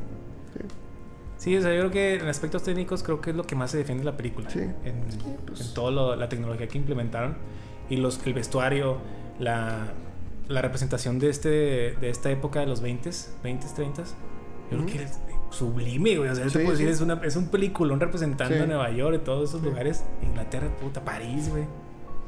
Sí. Sí, o sea, yo creo que en aspectos técnicos creo que es lo que más se defiende de la película. Sí. En, pues. en toda la tecnología que implementaron. Y los, el vestuario, la, la representación de este de esta época de los 20s, 20s, 30s. Yo creo que es sublime, güey. O sea, yo te Sí, puedo decir, sí. es, una, es un peliculón representando Sí. a Nueva York y todos esos Sí. lugares. Inglaterra, puta, París, güey.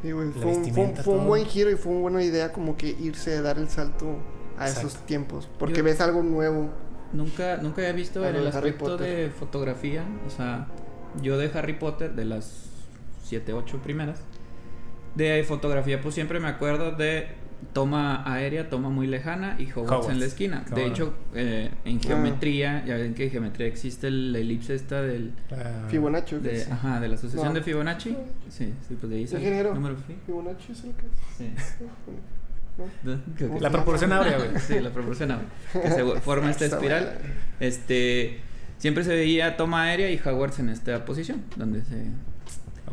Sí, güey, La fue, un, fue, fue un buen giro y fue una buena idea como que irse a dar el salto a esos Exacto. tiempos. Porque Yo- ves algo nuevo. Nunca, nunca había visto Ah, en lo el aspecto de fotografía. O sea, yo de Harry Potter, de las 7, 8 primeras, de fotografía, pues siempre me acuerdo de toma aérea, toma muy lejana y Hogwarts, Hogwarts. en la esquina. De hecho, eh, en Ah. geometría, ya ven que en geometría existe el- la elipse esta del. La- Fibonacci. ¿o qué De, es? ajá, de la asociación No. de Fibonacci. Sí, sí, pues de ahí sale Ingeniero. número fi. Fibonacci es el que Sí. La proporción áurea, güey. Sí, la proporción áurea. Que se forma esta espiral. Este. Siempre se veía toma aérea y Hogwarts en esta posición, donde se.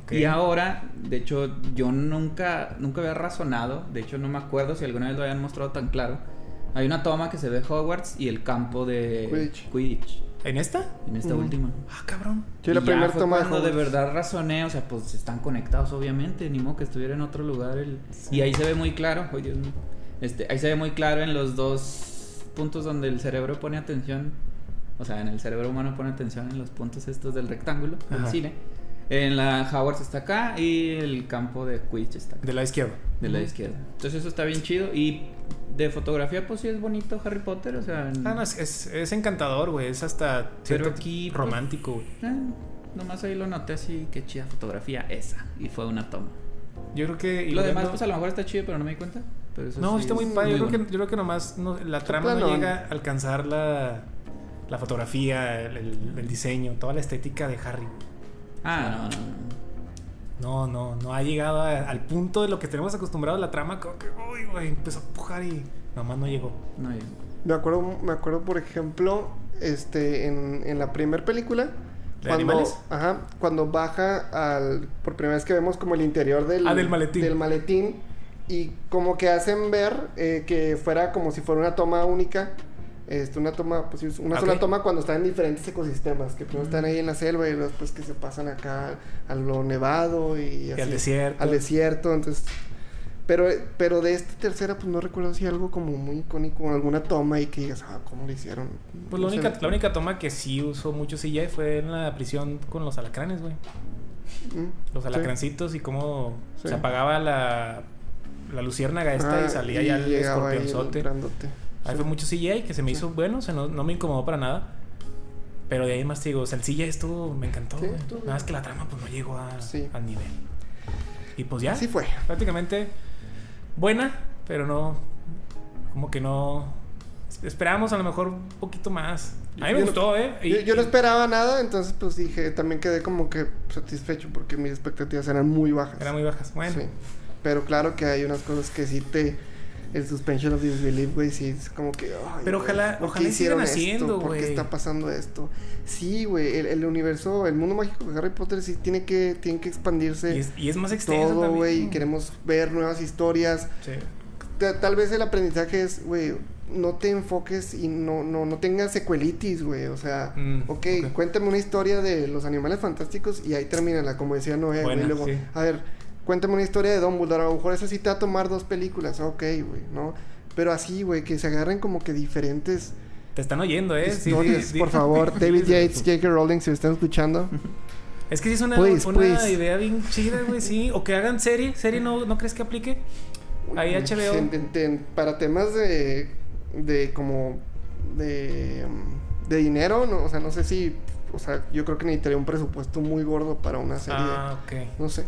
Ok. Y ahora, de hecho, yo nunca, nunca había razonado. De hecho, no me acuerdo si alguna vez lo habían mostrado tan claro. Hay una toma que se ve Hogwarts y el campo de Quidditch. Quidditch, ¿En esta? en esta última. Ah, cabrón. Sí, la primera toma de cuando de verdad razoné, o sea, pues están conectados obviamente, ni modo que estuviera en otro lugar el... Sí. y ahí se ve muy claro, ay Dios mío. Este, ahí se ve muy claro en los dos puntos donde el cerebro pone atención, o sea, en el cerebro humano pone atención en los puntos estos del rectángulo del Ajá. cine. En la Hogwarts está acá y el campo de Quidditch está acá, De la izquierda. de la izquierda. Entonces eso está bien chido y de fotografía pues sí es bonito Harry Potter, o sea, Ah, no, es, es, es encantador, güey. Es hasta cierto Pero aquí, pues, romántico, güey. eh, nomás ahí lo noté así, qué chida fotografía esa y fue una toma. Yo creo que. y Lo demás, viendo- pues a lo mejor está chido, pero no me di cuenta. Pero eso No, sí está muy padre. Yo, creo que, yo creo que nomás no- la trama no llega a alcanzar la, la fotografía, el, el- el diseño, toda la estética de Harry. Ah, no, no, no. No, no, no ha llegado a- al punto de lo que tenemos acostumbrado a la trama. Como que, uy, güey, empezó a pujar y nomás no llegó. no yo- Me acuerdo, me acuerdo, por ejemplo, este, en, en la primera película. ¿De animales? Ajá, cuando baja al. Por primera vez que vemos como el interior del. Ah, del maletín. Del maletín. Y como que hacen ver eh, que fuera como si fuera una toma única. Este, una toma, pues una sola toma cuando están en diferentes ecosistemas. Que primero están ahí en la selva y luego después que se pasan acá a lo nevado y así. al desierto. Al desierto, entonces. Pero, pero de esta tercera, pues no recuerdo si algo como muy icónico, alguna toma y que digas, ah, ¿cómo lo hicieron? Pues No la única, la única toma que sí usó mucho CGI fue en la prisión con los alacranes, güey. Mm, Los sí. alacrancitos y cómo Sí. se apagaba la, la luciérnaga esta Ah, y salía ya el llegaba ahí el escorpionzote. Ahí fue mucho CGI que se me hizo bueno, o sea, no, no me incomodó para nada. Pero de ahí más te digo, o sea, el CGI estuvo, me encantó. Sí, güey. estuvo Nada más que la trama pues no llegó a- Sí. al nivel. Y pues ya, Así fue. prácticamente buena, pero no, como que no... Esperábamos a lo mejor un poquito más. A mí me Yo no- gustó, ¿eh? Y- Yo, yo no esperaba nada, entonces pues dije, también quedé como que satisfecho porque mis expectativas eran muy bajas. Eran muy bajas. Bueno, Sí. Pero claro que hay unas cosas que sí te... El suspension of disbelief, güey, sí, es como que... ay, Pero güey, ojalá- ¿por qué ojalá hicieron sigan haciendo, esto? ¿Por güey? qué está pasando esto? Sí, güey, el, el universo, el mundo mágico de Harry Potter sí tiene que, tiene que expandirse y, es, y es más extenso todo, güey, y queremos ver nuevas historias. Sí. Ta- Tal vez el aprendizaje es, güey, no te enfoques y no, no, no tengas secuelitis, güey. O sea, Mm, ok, ok. cuéntame una historia de los animales fantásticos y ahí termínala, como decía Noé, güey. Buena, Luego, sí. a ver, cuéntame una historia de Dumbledore. A lo mejor esa sí te va a tomar dos películas, ok, güey, ¿no? Pero así, güey, que se agarren como que diferentes Te están oyendo, ¿eh? Sí, historias. sí, sí. Por favor, David Yates, J.K. Rowling, si me están escuchando. Es que sí es una, Please, una please. idea bien chida, güey, sí. O que hagan serie. ¿Serie no, no crees que aplique? Ahí HBO. en- en- en- para temas de, de como de, de dinero, no, o sea, no sé si, o sea, yo creo que necesitaría un presupuesto muy gordo para una serie. Ah, ok. No sé.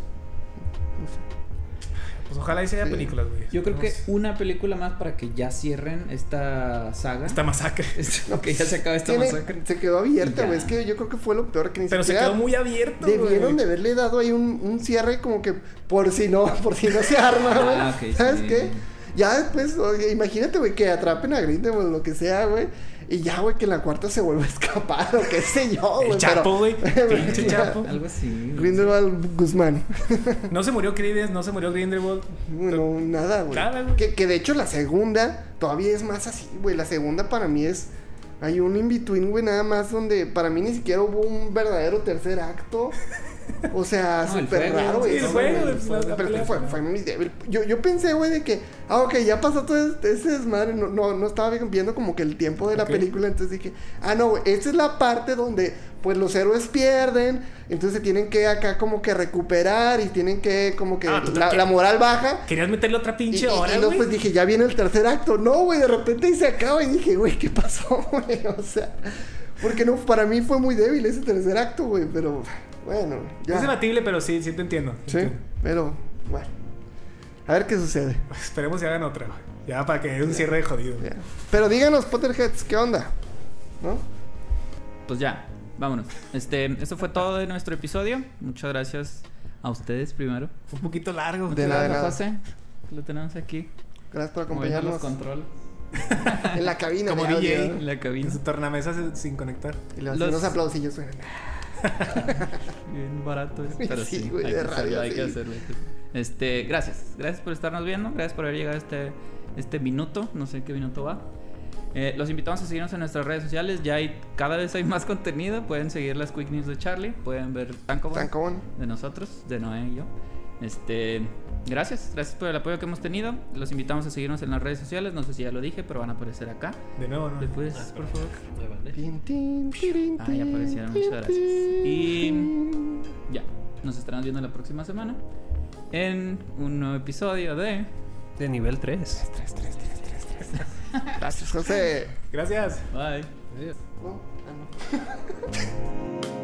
Pues ojalá y sea Sí. películas, güey. Yo creo que una película más para que ya cierren esta saga. Esta masacre. No, que ya se acabe esta Tiene- masacre. se quedó abierta, güey. Es que yo creo que fue lo peor que ni Pero se quedó muy abierto, Debieron güey. de haberle dado ahí un, un cierre como que por si no, por si no se arma, güey. Ah, ok, ¿Sabes sí. qué? Ya después, oye, imagínate, güey, que atrapen a Grindelwald o lo que sea, güey. Y ya, güey, que en la cuarta se vuelva a escapar o qué sé yo, güey. El Chapo, güey. Pinche. Chapo. Algo así. Grindelwald Guzmán. No se murió Credence, no se murió Grindelwald. No, nada, güey. Nada, güey. Que, que de hecho la segunda todavía es más así, güey. La segunda para mí es. Hay un in-between, güey, nada más donde para mí ni siquiera hubo un verdadero tercer acto. O sea, No, súper raro, güey. sí, el No, juego, fue- la- Pero fue, fue- fue muy débil. Yo, yo pensé, güey, de que, ah, ok, ya pasó todo este- ese desmadre. No, no, no estaba viendo como que el tiempo de la película. Entonces dije, ah, no, güey, esta es la parte donde, pues, los héroes pierden. Entonces se tienen que acá como que recuperar y tienen que, como que, Ah, la, moral baja. Querías meterle otra Y, pinche y- hora, y luego güey. pues dije, ya viene el tercer acto. No, güey, de repente ahí se acaba y dije, güey, ¿qué pasó, güey? O sea, porque no, para mí fue muy débil ese tercer acto, güey, pero bueno, ya. Es debatible, pero sí, sí te entiendo. Sí, pero bueno. A ver qué sucede. Esperemos que hagan otra, güey. Ya para que dé un cierre jodido. Ya. Pero díganos, Potterheads, ¿qué onda? ¿No? Pues ya, vámonos. Este, esto fue todo de nuestro episodio. Muchas gracias a ustedes primero. Fue un poquito largo. De nada, de Gracias, nada. José. Lo tenemos aquí. Gracias por Moviendo los acompañarnos controles en la cabina. Como de audio, DJ. ¿no? en la En cabina. su tornamesa sin conectar. Y los, Los- unos aplausillos suenan. Bien barato, es, pero Sí, sí, güey, hay, de que hacerlo, hay que hacerlo. Este, gracias. Gracias por estarnos viendo. Gracias por haber llegado a este, este minuto. No sé qué minuto va. Eh, los invitamos a seguirnos en nuestras redes sociales. Ya hay, cada vez hay más contenido. Pueden seguir las Quick News de Charlie. Pueden ver Tanco Tan común. de nosotros, de Noé y yo. Este, gracias, gracias por el apoyo que hemos tenido. Los invitamos a seguirnos en las redes sociales. No sé si ya lo dije, pero van a aparecer acá. De nuevo, ¿no? ¿Le puedes, por favor? Ahí Ah, aparecieron, muchas gracias. Y-. Ya, nos estaremos viendo la próxima semana en un nuevo episodio de De nivel 3. Gracias, José. Gracias. Bye. Adiós. No, ah, no.